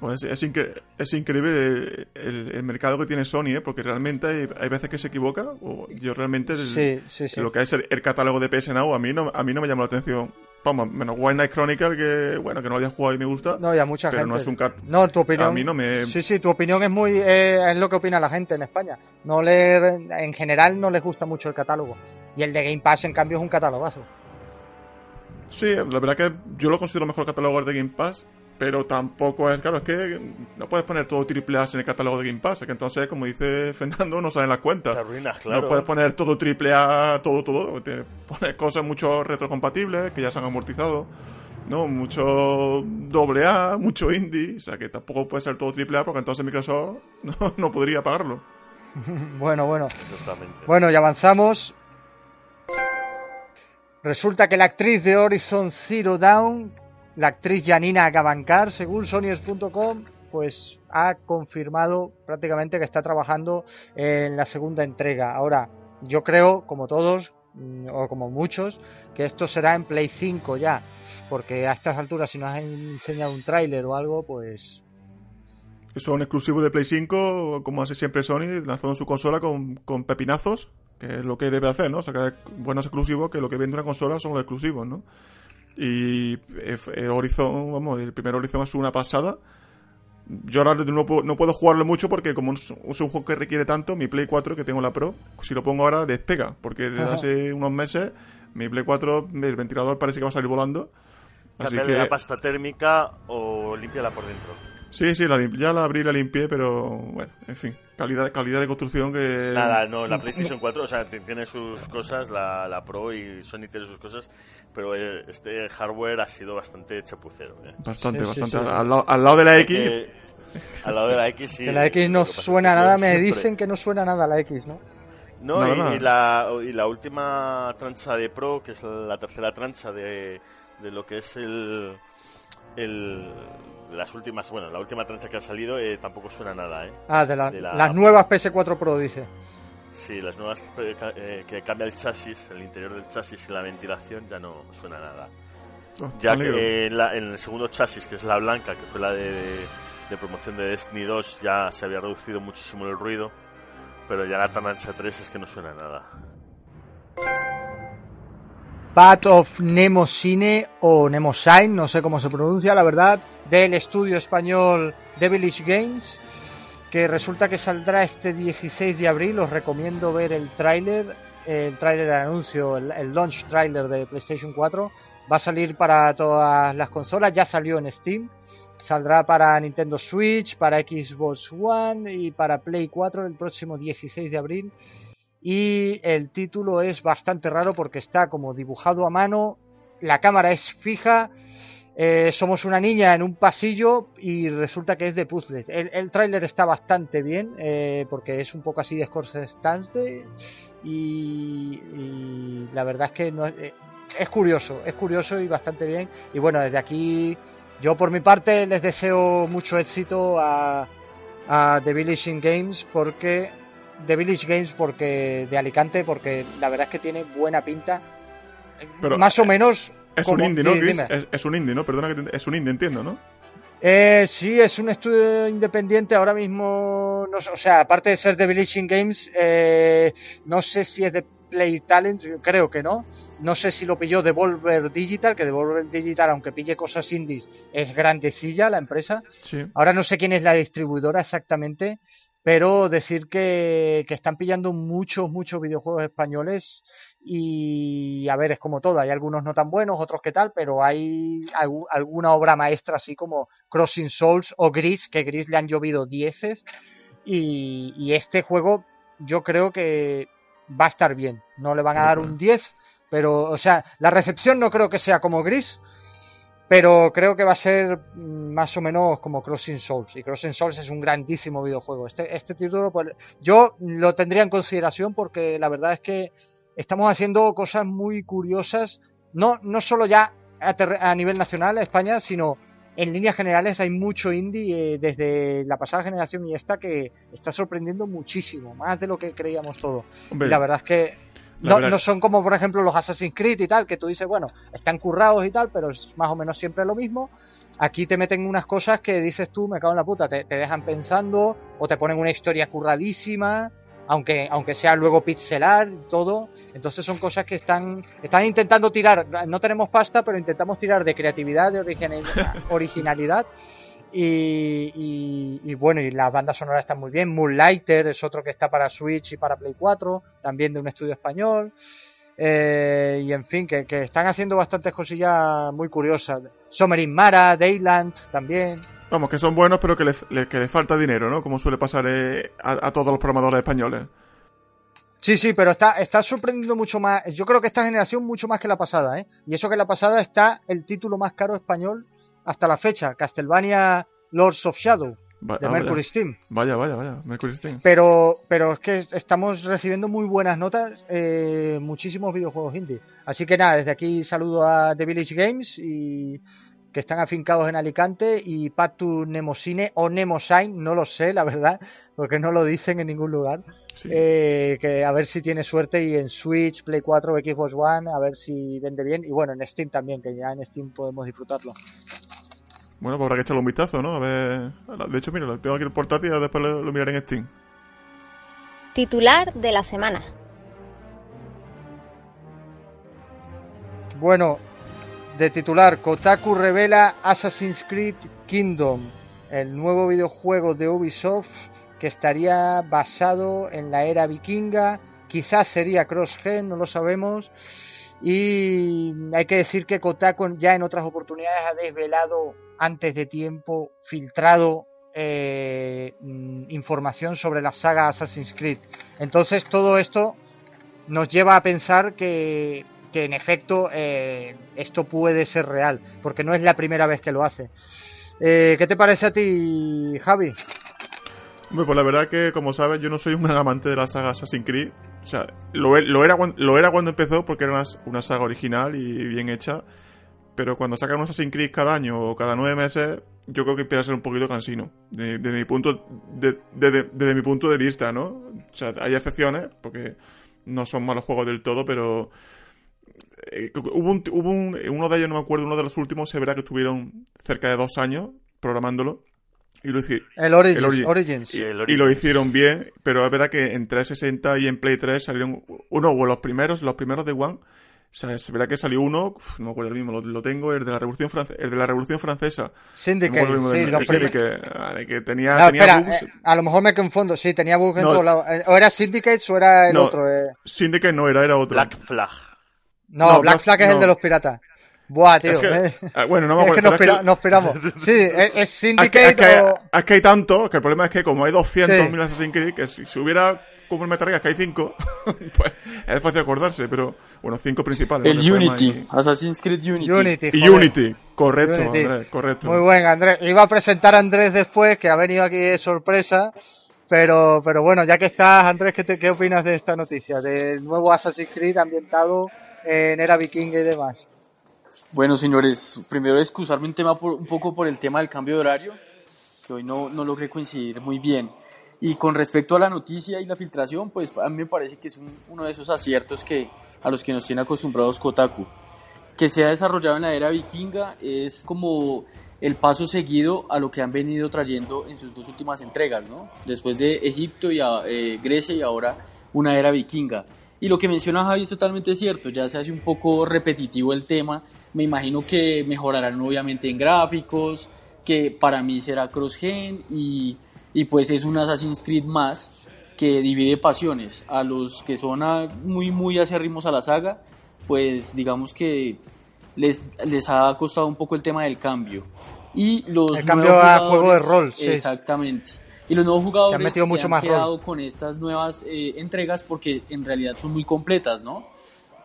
Pues es, es incre- es increíble el, el mercado que tiene Sony, ¿eh? porque realmente hay, hay veces que se equivoca. O yo realmente el- Sí, sí, sí. lo que es el, el catálogo de PS Now a mí no a mí no me llama la atención. Vamos, menos White Knight Chronicle que bueno que no lo había jugado y me gusta. No, y a mucha pero gente. no es un cat- No, tu opinión. a mí no me Sí, sí, tu opinión es muy eh, es lo que opina la gente en España. No le en general no les gusta mucho el catálogo. Y el de Game Pass en cambio es un catalogazo. Sí, la verdad que yo lo considero mejor catálogo de Game Pass, pero tampoco es, claro, es que no puedes poner todo triple A en el catálogo de Game Pass, es que entonces, como dice Fernando, no salen las te cuentas. arruinas, claro. No puedes poner todo triple A, todo, todo. Te pones cosas mucho retrocompatibles, que ya se han amortizado. ¿no? Mucho doble A, mucho indie, o sea que tampoco puede ser todo triple A porque entonces Microsoft no, no podría pagarlo. bueno, bueno. Exactamente. Bueno, y avanzamos. Resulta que la actriz de Horizon Zero Dawn, la actriz Janina Gavankar, según Sonyers.com, pues ha confirmado prácticamente que está trabajando en la segunda entrega. Ahora, yo creo, como todos, mm, o como muchos, que esto será en Play 5 ya. Porque a estas alturas, si nos han enseñado un tráiler o algo, pues Son exclusivos de Play 5, como hace siempre Sony, lanzando su consola con, con pepinazos, que es lo que debe hacer, ¿no? Sacar buenos exclusivos, que lo que vende una consola son los exclusivos, ¿no? Y eh, el Horizon, vamos, el primer Horizon es una pasada. Yo ahora no puedo, no puedo jugarlo mucho porque como es un, es un juego que requiere tanto, mi Play 4, que tengo la Pro, si lo pongo ahora despega, porque desde Ajá. hace unos meses mi Play 4, el ventilador parece que va a salir volando. Así Cambiarle que, la pasta térmica o límpiala por dentro. Sí, sí, la ya la abrí y la limpié, pero bueno, en fin, calidad, calidad de construcción que... Nada, no, la PlayStation 4, o sea, tiene sus cosas, la, la Pro y Sony tiene sus cosas, pero eh, este hardware ha sido bastante chapucero. ¿eh? Bastante, Sí, sí, bastante. sí. Al, lado, al lado de la X, Que al lado de la X sí. que la X no suena nada, me siempre- dicen que no suena nada la X, ¿no? No, y, más. y la, y la última trancha de Pro, que es la tercera trancha de, de lo que es el, el. Las últimas, bueno, la última trancha que ha salido eh, tampoco suena nada, ¿eh? Ah, de, la- De la- las nuevas PS4 Pro, dice. Sí, las nuevas que, eh, que cambia el chasis, el interior del chasis y la ventilación ya no suena nada. Oh, Ya que en, la- en el segundo chasis, que es la blanca, que fue la de, de promoción de Destiny 2, ya se había reducido muchísimo el ruido, pero ya la Tanancha 3 es que no suena nada. Path of Nemosine o Nemosine, no sé cómo se pronuncia, la verdad, del estudio español Devilish Games, que resulta que saldrá este 16 de abril. Os recomiendo ver el tráiler, el tráiler de anuncio, el, launch tráiler de PlayStation 4. Va a salir para todas las consolas, ya salió en Steam. Saldrá para Nintendo Switch, para Xbox One y para Play 4 el próximo 16 de abril y el título es bastante raro porque está como dibujado a mano, la cámara es fija, eh, somos una niña en un pasillo y resulta que es de puzzles. El, el tráiler está bastante bien eh, porque es un poco así desconcertante y, y la verdad es que no, eh, es curioso, es curioso y bastante bien. Y bueno, desde aquí yo por mi parte les deseo mucho éxito a, a The Village Games porque de Village Games porque de Alicante porque la verdad es que tiene buena pinta Pero, más o menos Es un indie, ¿no, Chris? Es, es un indie, ¿no? Perdona que te- es un indie, entiendo, ¿no? Eh, sí, es un estudio independiente ahora mismo, no sé, o sea, aparte de ser de Village Games, eh, no sé si es de Play Talent, creo que no. No sé si lo pilló Devolver Digital, que Devolver Digital, aunque pille cosas indies, es grandecilla la empresa. Sí. Ahora no sé quién es la distribuidora exactamente, pero decir que, que están pillando muchos, muchos videojuegos españoles y a ver, es como todo, hay algunos no tan buenos, otros que tal, pero hay algu- alguna obra maestra así como Crossing Souls o Gris, que Gris le han llovido dieces y, y este juego yo creo que va a estar bien, no le van a dar un 10, pero o sea, la recepción no creo que sea como Gris, pero creo que va a ser mm, más o menos como Crossing Souls. Y Crossing Souls es un grandísimo videojuego. Este, este título, pues, yo lo tendría en consideración porque la verdad es que estamos haciendo cosas muy curiosas, no, no solo ya a, nivel nacional, España, sino en líneas generales hay mucho indie eh, desde la pasada generación y esta que está sorprendiendo muchísimo, más de lo que creíamos todos. Hombre, Y la verdad es que no, verdad- no son como, por ejemplo, los Assassin's Creed y tal, que tú dices, bueno, están currados y tal, pero es más o menos siempre lo mismo. Aquí te meten unas cosas que dices tú, me cago en la puta, te, te dejan pensando, o te ponen una historia curradísima, aunque, aunque sea luego pixelar y todo. Entonces son cosas que están, están intentando tirar, no tenemos pasta, pero intentamos tirar de creatividad, de originalidad, originalidad y, y- y bueno, y las bandas sonoras están muy bien. Moonlighter es otro que está para Switch y para Play 4, también de un estudio español. Eh, y en fin, que, que están haciendo bastantes cosillas muy curiosas. Summer in Mara, Dayland también. Vamos, que son buenos, pero que le, le- que le falta dinero, ¿no? Como suele pasar eh, a, a todos los programadores españoles. Sí, sí, pero está, está sorprendiendo mucho más. Yo creo que esta generación mucho más que la pasada, ¿eh? Y eso que la pasada está el título más caro español hasta la fecha, Castlevania Lords of Shadow, Va- de ah, Mercury vaya. Steam. Vaya, vaya, vaya. Mercury Steam. Pero, pero es que estamos recibiendo muy buenas notas, eh, muchísimos videojuegos indie. Así que nada, desde aquí saludo a The Village Games y que están afincados en Alicante y Patu Nemosine o Nemosine, no lo sé, la verdad, porque no lo dicen en ningún lugar. Sí. Eh, que a ver si tiene suerte y en Switch, Play 4 o Xbox One, a ver si vende bien. Y bueno, en Steam también, que ya en Steam podemos disfrutarlo. Bueno, pues habrá que echarle un vistazo, ¿no? A ver. De hecho, mira, lo tengo aquí el portátil y después lo, lo miraré en Steam. Titular de la semana. Bueno, de titular, Kotaku revela Assassin's Creed Kingdom, el nuevo videojuego de Ubisoft que estaría basado en la era vikinga, quizás sería cross-gen, no lo sabemos. Y hay que decir que Kotaku ya en otras oportunidades ha desvelado antes de tiempo, filtrado eh, mm, información sobre la saga Assassin's Creed. Entonces todo esto nos lleva a pensar que, que en efecto eh, esto puede ser real, porque no es la primera vez que lo hace. Eh, ¿Qué te parece a ti, Javi? Hombre, pues la verdad que, como sabes, yo no soy un gran amante de la saga Assassin's Creed. O sea, lo, lo, era, cuando, empezó porque era una, saga original y bien hecha. Pero cuando sacan un Assassin's Creed cada año o cada nueve meses, yo creo que empieza a ser un poquito cansino. Desde de, mi punto de, de, mi punto de vista, ¿no? O sea, hay excepciones, porque no son malos juegos del todo, pero eh, hubo, un, hubo un, uno de ellos, no me acuerdo, uno de los últimos, se verá que estuvieron cerca de dos años programándolo. Y lo hicieron. El, Origins. Y, y, lo hicieron bien, pero es verdad que en 360 y en Play 3 salieron uno o los primeros, los primeros de One. Se verá que salió uno, no me acuerdo el mismo, lo, tengo, el de la Revolución Francesa. El de la Revolución Francesa. Syndicate, sí, que, tenía, tenía bugs. Eh, a lo mejor me confundo, sí, tenía bugs en todos lados. Eh, O era Syndicate o era el otro. Eh. Syndicate no era, era otro. Black Flag. No, Black, Flag es el de los piratas. Buah, tío. Ah, bueno, no me acuerdo. Es que nos, esperamos. Sí, es, Syndicate es que, es que, hay tanto, que el problema es que como hay 200.000 Assassin's Creed, que si, si hubiera como el Metal Gear, que hay 5, pues es fácil acordarse, pero bueno, 5 principales. El Unity, Assassin's Creed Unity. Unity, Unity. correcto, Andrés, correcto. Muy buen, Andrés. Iba a presentar a Andrés después, que ha venido aquí de sorpresa. Pero, pero bueno, ya que estás, Andrés, ¿qué, te, ¿qué opinas de esta noticia? Del nuevo Assassin's Creed ambientado en era vikinga y demás. Bueno, señores, primero excusarme un, tema un poco por el tema del cambio de horario, que hoy no, no logré coincidir muy bien. Y con respecto a la noticia y la filtración, pues a mí me parece que es uno de esos aciertos que, a los que nos tiene acostumbrados Kotaku. Que se ha desarrollado en la era vikinga es como el paso seguido a lo que han venido trayendo en sus dos últimas entregas, ¿no? Después de Egipto y eh, Grecia y ahora una era vikinga. Y lo que menciona Javi es totalmente cierto, ya se hace un poco repetitivo el tema me imagino que mejorarán obviamente en gráficos, que para mí será cross-gen y, y, pues es un Assassin's Creed más que divide pasiones. A los que son muy, muy acérrimos a la saga, pues digamos que les, les ha costado un poco el tema del cambio. Y los el cambio a juego de rol. Exactamente. Y los nuevos jugadores se han, mucho más quedado con estas nuevas eh, entregas porque en realidad son muy completas, ¿no?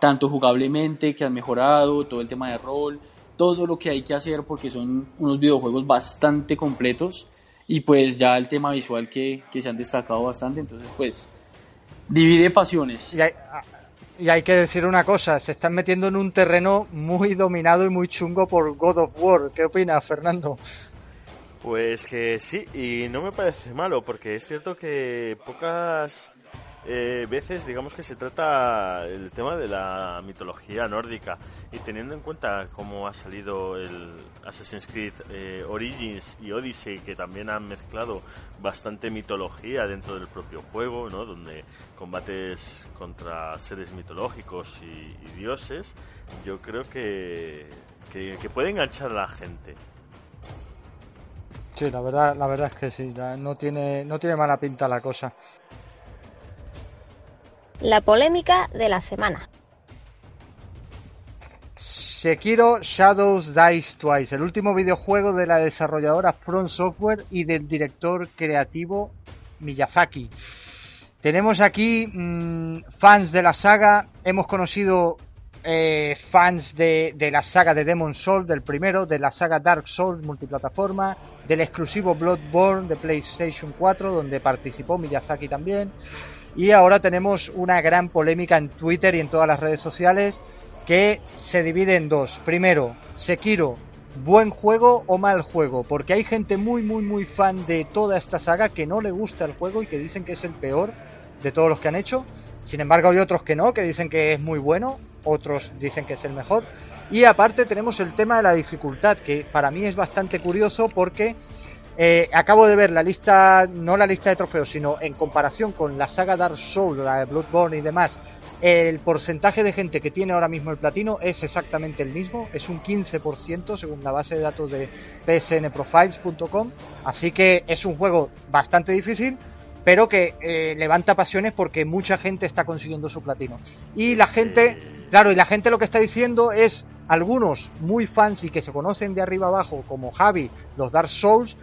Tanto jugablemente que han mejorado, todo el tema de rol, todo lo que hay que hacer porque son unos videojuegos bastante completos y pues ya el tema visual que, que se han destacado bastante, entonces pues divide pasiones. Y hay, y hay que decir una cosa, se están metiendo en un terreno muy dominado y muy chungo por God of War. ¿Qué opinas, Fernando? Pues que sí, y no me parece malo, porque es cierto que pocas eh, veces digamos que se trata el tema de la mitología nórdica. Y teniendo en cuenta cómo ha salido el Assassin's Creed eh, Origins y Odyssey que también han mezclado bastante mitología dentro del propio juego ¿no? donde combates contra seres mitológicos y, dioses yo creo que, que, puede enganchar a la gente. Sí, la verdad, la verdad es que sí, no tiene, no tiene mala pinta la cosa la polémica de la semana. Sekiro Shadows Dice Twice, el último videojuego de la desarrolladora Front Software y del director creativo Miyazaki. Tenemos aquí mm, fans de la saga, hemos conocido eh, fans de, de, la saga de Demon Souls, del primero, de la saga Dark Souls multiplataforma, del exclusivo Bloodborne de PlayStation 4, donde participó Miyazaki también. Y ahora tenemos una gran polémica en Twitter y en todas las redes sociales que se divide en dos. Primero, Sekiro, buen juego o mal juego, porque hay gente muy muy muy fan de toda esta saga que no le gusta el juego y que dicen que es el peor de todos los que han hecho. Sin embargo, hay otros que no, que dicen que es muy bueno, otros dicen que es el mejor. Y aparte tenemos el tema de la dificultad, que para mí es bastante curioso porque eh, acabo de ver la lista, no la lista de trofeos, sino en comparación con la saga Dark Souls, la de Bloodborne y demás, el porcentaje de gente que tiene ahora mismo el platino es exactamente el mismo, es un 15% según la base de datos de psnprofiles.com, así que es un juego bastante difícil, pero que eh, levanta pasiones porque mucha gente está consiguiendo su platino. Y la gente, claro, y la gente lo que está diciendo es algunos muy fans y que se conocen de arriba abajo, como Javi, los Dark Souls,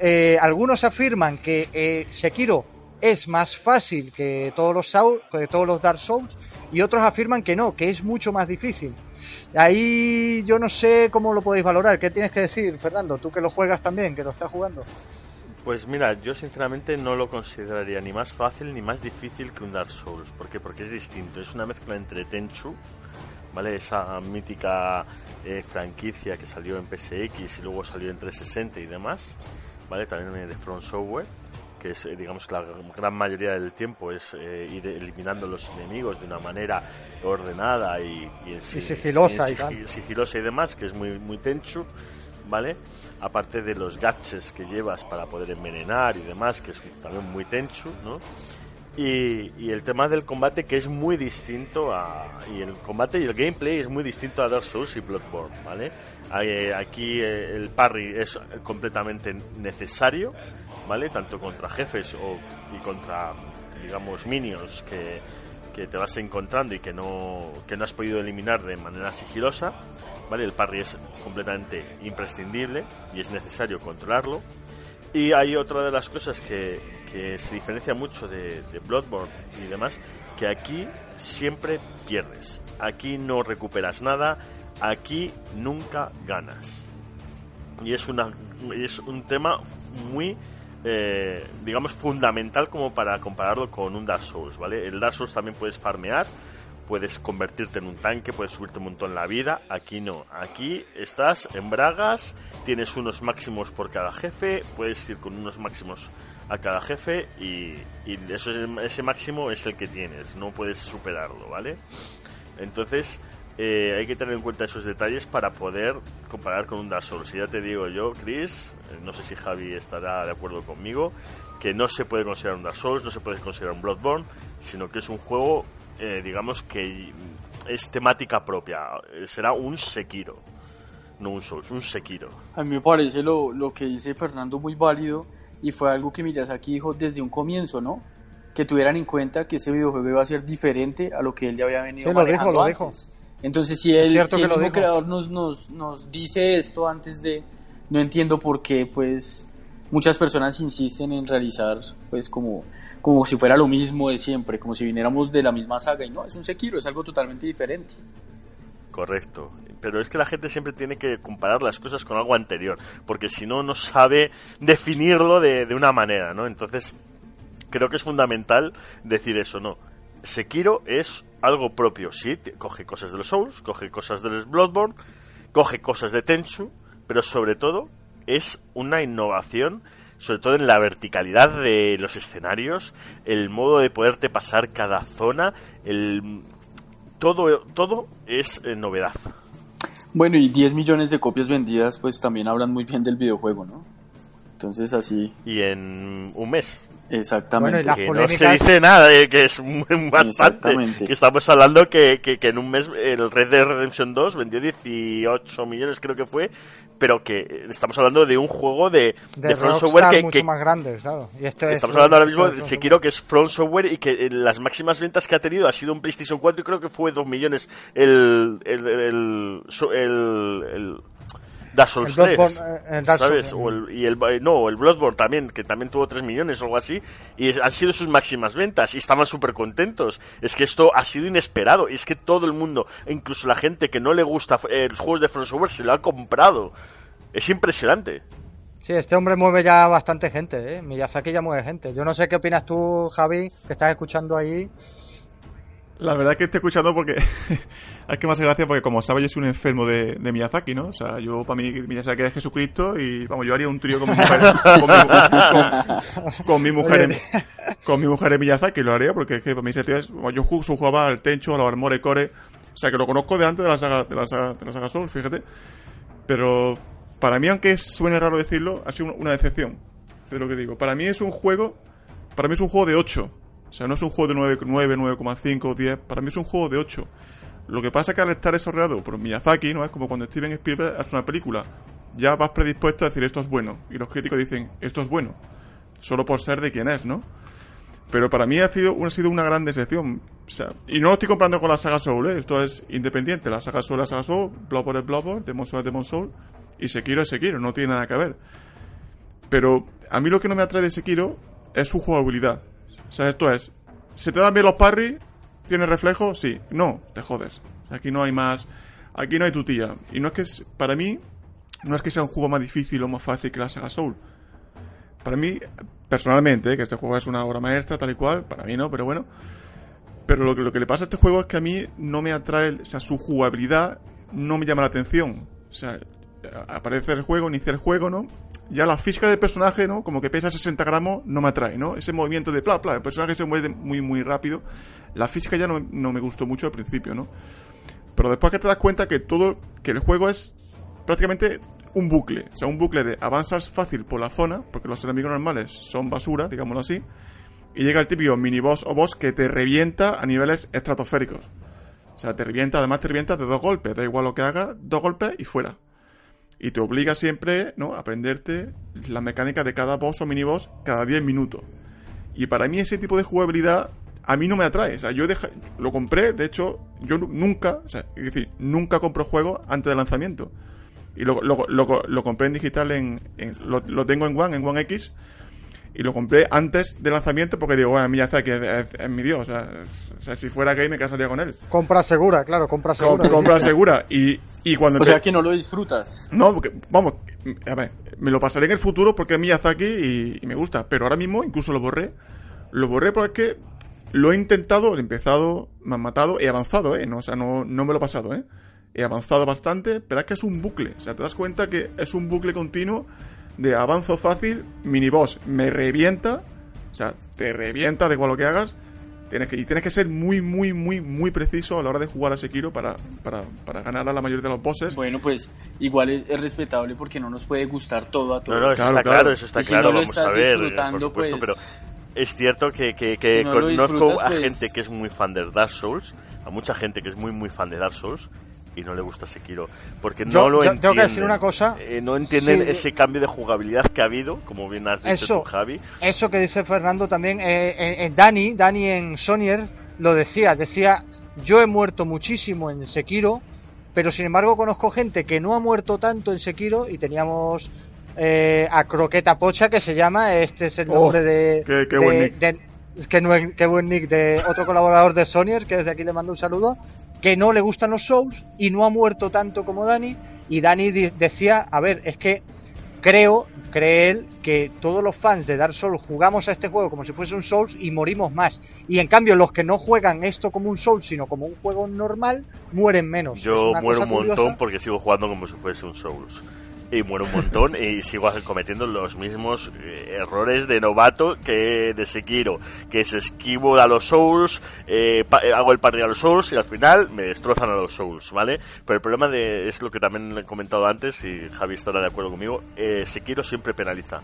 eh, algunos afirman que eh, Sekiro es más fácil que todos los que todos los Dark Souls y otros afirman que no, que es mucho más difícil. Ahí yo no sé cómo lo podéis valorar. ¿Qué tienes que decir, Fernando? Tú que lo juegas también, que lo estás jugando. Pues mira, yo sinceramente no lo consideraría ni más fácil ni más difícil que un Dark Souls. ¿Por qué? Porque es distinto. Es una mezcla entre Tenchu, ¿vale? Esa mítica eh, franquicia que salió en PSX y luego salió en 360 y demás, ¿vale? También de Front Software, que es, eh, digamos, la gran mayoría del tiempo es eh, ir eliminando los enemigos de una manera ordenada y, sigilosa, y, sigilosa y demás, que es muy, muy Tenchu. ¿vale? Aparte de los gadgets que llevas para poder envenenar y demás, que es también muy tenchu, ¿no? Y, el tema del combate que es muy distinto a... Y el combate y el gameplay es muy distinto a Dark Souls y Bloodborne, ¿vale? Eh, aquí eh, el parry es completamente necesario, ¿vale? Tanto contra jefes o, y contra, digamos, minions que, que te vas encontrando y que no, que no has podido eliminar de manera sigilosa, ¿vale? El parry es completamente imprescindible y es necesario controlarlo. Y hay otra de las cosas que, que se diferencia mucho de, Bloodborne y demás, que aquí siempre pierdes. Aquí no recuperas nada, aquí nunca ganas. Y es, una, es un tema muy, eh, digamos, fundamental como para compararlo con un Dark Souls, ¿vale? El Dark Souls también puedes farmear, puedes convertirte en un tanque, puedes subirte un montón la vida. Aquí no. Aquí estás en bragas, tienes unos máximos por cada jefe, puedes ir con unos máximos a cada jefe y, eso, ese máximo es el que tienes, no puedes superarlo, ¿vale? Entonces eh, hay que tener en cuenta esos detalles para poder comparar con un Dark Souls. Y ya te digo yo, Chris, eh, no sé si Javi estará de acuerdo conmigo, que no se puede considerar un Dark Souls, no se puede considerar un Bloodborne, sino que es un juego eh, digamos que es temática propia. Eh, será un Sekiro. No un Souls, un Sekiro. A mí me parece lo, lo que dice Fernando muy válido y fue algo que Miyazaki dijo desde un comienzo, ¿no? Que tuvieran en cuenta que ese videojuego iba a ser diferente a lo que él ya había venido manejando antes. Entonces, si, él, el mismo creador nos, nos, nos dice esto antes de... No entiendo por qué, pues, muchas personas insisten en realizar, pues, como como si fuera lo mismo de siempre, como si viniéramos de la misma saga y no, es un Sekiro, es algo totalmente diferente. Correcto, pero es que la gente siempre tiene que comparar las cosas con algo anterior, porque si no, no sabe definirlo de, de una manera, ¿no? Entonces, creo que es fundamental decir eso, ¿no? Sekiro es algo propio, sí, coge cosas de los Souls, coge cosas de los Bloodborne, coge cosas de Tenchu, pero sobre todo es una innovación sobre todo en la verticalidad de los escenarios, el modo de poderte pasar cada zona, el todo todo es eh, novedad. Bueno, y 10 millones de copias vendidas pues también hablan muy bien del videojuego, ¿no? Entonces así. Y en un mes. Exactamente. que no se dice nada, que es muy, bastante. Que estamos hablando que, que, en un mes el Red Dead Redemption 2 vendió 18 millones, creo que fue, pero que estamos hablando de un juego de, de, Front Software que, mucho más grande, claro. Y este estamos hablando ahora mismo de Sekiro, que es Front Software y que las máximas ventas que ha tenido ha sido un PlayStation 4 y creo que fue 2 millones el, el, el, el Dark Souls 3, eh, ¿sabes? O el, y el, no, el Bloodborne también, que también tuvo 3 millones o algo así, y han sido sus máximas ventas, y estaban súper contentos. Es que esto ha sido inesperado, y es que todo el mundo, incluso la gente que no le gusta eh, los juegos de From Software, se lo ha comprado. Es impresionante. Sí, este hombre mueve ya bastante gente, ¿eh? Miyazaki ya mueve gente. Yo no sé qué opinas tú, Javi, que estás escuchando ahí. La verdad que estoy escuchando porque es que más gracia porque como sabes yo soy un enfermo de, Miyazaki, ¿no? O sea, yo para mí Miyazaki es Jesucristo y vamos, yo haría un trío con mi mujer con, mi, mujer en, con mi mujer en Miyazaki, lo haría porque es que para mí ese tío es, yo jugaba al Tencho, al Armore Core, o sea que lo conozco de antes de la saga de la saga, de la saga Soul, fíjate. Pero para mí aunque suene raro decirlo, ha sido una decepción. De lo que digo, para mí es un juego, para mí es un juego de 8 o sea, no es un juego de 9, 9,5 10. Para mí es un juego de 8. Lo que pasa es que al estar desarrollado por Miyazaki, ¿no? Es como cuando Steven Spielberg hace una película. Ya vas predispuesto a decir esto es bueno. Y los críticos dicen esto es bueno. Solo por ser de quien es, ¿no? Pero para mí ha sido, ha sido una gran decepción. Y no lo estoy comprando con la saga Soul, ¿eh? Esto es independiente. La saga Soul la saga Soul, Bloodborne es Bloodborne, Demon Soul es Demon Soul. Y Sekiro es Sekiro, no tiene nada que ver. Pero a mí lo que no me atrae de Sekiro es su jugabilidad. O sea, esto es, ¿se te dan bien los parry? ¿Tiene reflejo? Sí. No, te jodes. Aquí no hay más, aquí no hay tutilla. Y no es que, para mí, no es que sea un juego más difícil o más fácil que la saga Soul. para mí, personalmente, que este juego es una obra maestra, tal y cual, para mí no, pero bueno. Pero lo que, lo que le pasa a este juego es que a mí no me atrae, o sea, su jugabilidad no me llama la atención. O sea, aparece el juego, inicia el juego, ¿no? Ya la física del personaje, ¿no? Como que pesa 60 gramos, no me atrae, ¿no? Ese movimiento de pla, pla, el personaje se mueve muy, muy rápido. La física ya no, no me gustó mucho al principio, ¿no? Pero después que te das cuenta que todo, que el juego es prácticamente un bucle. O sea, un bucle de avanzas fácil por la zona, porque los enemigos normales son basura, digámoslo así. Y llega el típico mini boss o boss que te revienta a niveles estratosféricos. O sea, te revienta, además te revienta de dos golpes. Da igual lo que haga, dos golpes y fuera. Y te obliga siempre, ¿no? A aprenderte la mecánica de cada boss o mini boss cada 10 minutos. Y para mí ese tipo de jugabilidad a mí no me atrae. O sea, yo lo compré, de hecho, yo nunca, o sea, es decir, nunca compro juegos antes del lanzamiento. Y lo, lo, lo, compré en digital, en, lo, tengo en One, en One X. Y lo compré antes del lanzamiento porque digo, bueno, a mí ya está, que es, mi Dios. O sea, si fuera gay me casaría con él. Compra segura, claro, compra segura. compra segura. Y, y cuando... O sea, que no lo disfrutas. No, porque, vamos, a ver, me lo pasaré en el futuro porque es Miyazaki y, y me gusta. Pero ahora mismo incluso lo borré. Lo borré porque lo he intentado, he empezado, me han matado, he avanzado, ¿eh? No, o sea, no, no me lo he pasado, ¿eh? He avanzado bastante, pero es que es un bucle. O sea, te das cuenta que es un bucle continuo de avanzo fácil, mini boss, me revienta. O sea, te revienta de igual lo que hagas. Tienes que, y tienes que ser muy, muy, muy, muy preciso a la hora de jugar a Sekiro para, para, para ganar a la mayoría de los bosses. Bueno, pues igual es, respetable porque no nos puede gustar todo a todos. No, no, eso está claro, eso está claro, vamos a ver, por supuesto, pues... pero es cierto que, que, conozco a pues. gente que es muy fan de Dark Souls, a mucha gente que es muy, muy fan de Dark Souls, y no le gusta Sekiro. Porque no lo entienden. Tengo que decir una cosa. Eh, no entienden ese cambio de jugabilidad que ha habido, como bien has dicho eso, tú, Javi. Eso que dice Fernando también. Eh, en, Dani, Dani en Sonier lo decía. Decía, yo he muerto muchísimo en Sekiro, pero sin embargo conozco gente que no ha muerto tanto en Sekiro y teníamos eh, a Croqueta Pocha, que se llama, este es el oh, nombre de, qué, buen nick. que no qué buen nick de otro colaborador de Sonier, que desde aquí le mando un saludo, que no le gustan los Souls y no ha muerto tanto como Dani. Y Dani decía, a ver, es que creo, cree él, que todos los fans de Dark Souls jugamos a este juego como si fuese un Souls y morimos más. Y en cambio, los que no juegan esto como un Souls, sino como un juego normal, mueren menos. Yo muero un montón porque sigo jugando como si fuese un Souls y muero un montón y sigo cometiendo los mismos eh, errores de novato que de Sekiro, que es esquivo a los Souls, eh, eh, hago el parry a los Souls y al final me destrozan a los Souls, ¿vale? Pero el problema de, es lo que también he comentado antes y Javi estará de acuerdo conmigo, Sekiro siempre penaliza.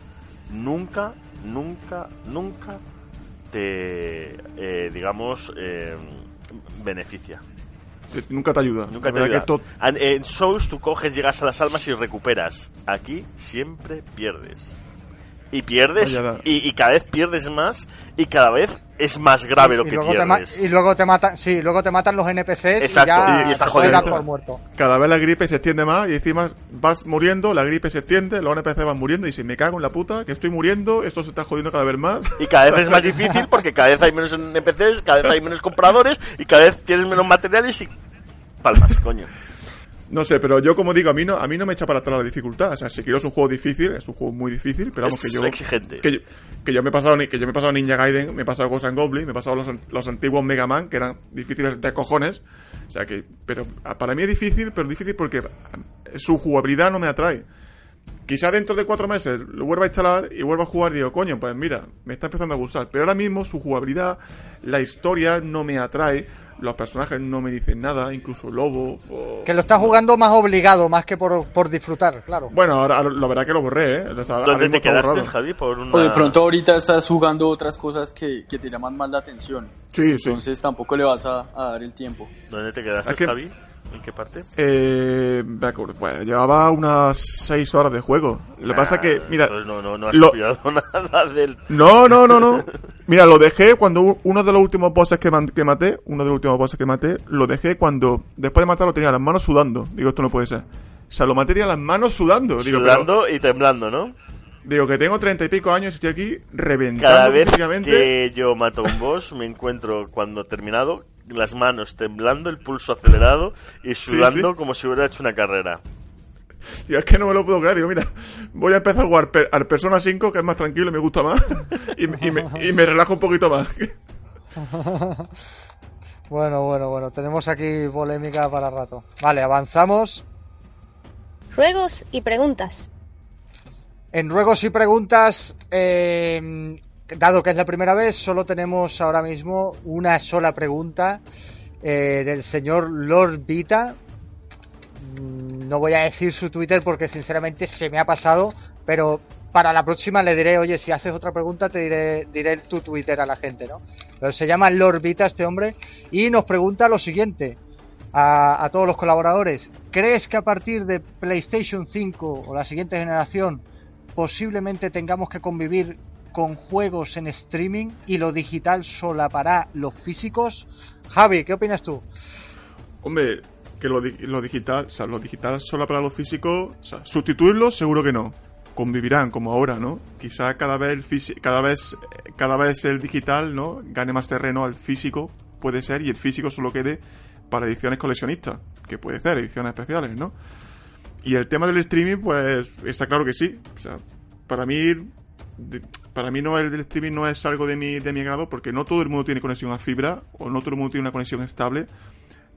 Nunca, nunca, nunca te, digamos, beneficia. Nunca te ayuda. Nunca te ayuda. En Souls tú coges, llegas a las almas y recuperas. Aquí siempre pierdes. Y pierdes, y, cada vez pierdes más, y cada vez es más grave lo que pierdes. y luego te matan, sí, luego te matan los NPCs Exacto, y, ya y, está jodido. muerto. Cada vez la gripe se extiende más y encima vas muriendo, la gripe se extiende, los NPCs van muriendo y si me cago en la puta, que estoy muriendo, esto se está jodiendo cada vez más. Y cada vez es más difícil porque cada vez hay menos NPCs, cada vez hay menos compradores y cada vez tienes menos materiales y palmas, coño. No sé, pero yo como digo, a mí no, a mí no me echa para atrás la dificultad. O sea, si quiero es un juego difícil, es un juego muy difícil, pero vamos que yo. exigente. Que yo, que yo me he pasado, que yo me he pasado Ninja Gaiden, me he pasado Ghost and Goblin, me he pasado los, los antiguos Mega Man, que eran difíciles de cojones. O sea que, pero para mí es difícil, pero difícil porque su jugabilidad no me atrae. Quizá dentro de cuatro meses lo vuelva a instalar y vuelva a jugar y digo, coño, pues mira, me está empezando a gustar. Pero ahora mismo su jugabilidad, la historia no me atrae los personajes no me dicen nada, incluso Lobo. Que lo estás jugando más obligado, más que por, por disfrutar, claro. Bueno, ahora la verdad que lo borré, ¿eh? ¿Dónde te quedaste, Javi? Por O de pronto ahorita estás jugando otras cosas que, que te llaman más la atención. Sí, sí. Entonces tampoco le vas a, a dar el tiempo. ¿Dónde te quedaste, Javi? ¿En qué parte? Eh, bueno, llevaba unas 6 horas de juego. Lo que pasa que, mira... no, no, no has lo... nada del... No, no, no, no. Mira, lo dejé cuando uno de los últimos bosses que, que, maté, uno de los últimos bosses que maté, lo dejé cuando, después de matarlo, tenía las manos sudando. Digo, esto no puede ser. O sea, lo maté tenía las manos sudando. Digo, sudando y temblando, ¿no? Digo que tengo treinta y pico años y estoy aquí reventando Cada vez que yo mato un boss, me encuentro cuando terminado las manos temblando, el pulso acelerado y sudando como si hubiera hecho una carrera. Y es que no me lo puedo creer. Digo, mira, voy a empezar a jugar al Persona 5, que es más tranquilo y me gusta más. Y, me, y me relajo un poquito más. Bueno, bueno, bueno, tenemos aquí polémica para rato. Vale, avanzamos. Ruegos y preguntas. En ruegos y preguntas, eh, dado que es la primera vez, solo tenemos ahora mismo una sola pregunta eh, del señor Lord Vita. Mm, no voy a decir su Twitter porque sinceramente se me ha pasado, pero para la próxima le diré, oye, si haces otra pregunta te diré, tu Twitter a la gente, ¿no? Pero se llama Lord Vita este hombre y nos pregunta lo siguiente a todos los colaboradores. ¿Crees que a partir de PlayStation 5 o la siguiente generación posiblemente tengamos que convivir con juegos en streaming y lo digital solapará los físicos? Javi, ¿qué opinas tú? Hombre, que lo, lo digital, o sea, lo digital solapará los físicos, o sustituirlo seguro que no convivirán como ahora, ¿no? Quizá cada vez el cada vez cada vez el digital, ¿no? gane más terreno al físico, puede ser, y el físico solo quede para ediciones coleccionistas, que puede ser ediciones especiales, ¿no? Y el tema del streaming, pues está claro que sí. O sea, para mí para mí no el del streaming no es algo de mi de mi agrado porque no todo el mundo tiene conexión a fibra o no todo el mundo tiene una conexión estable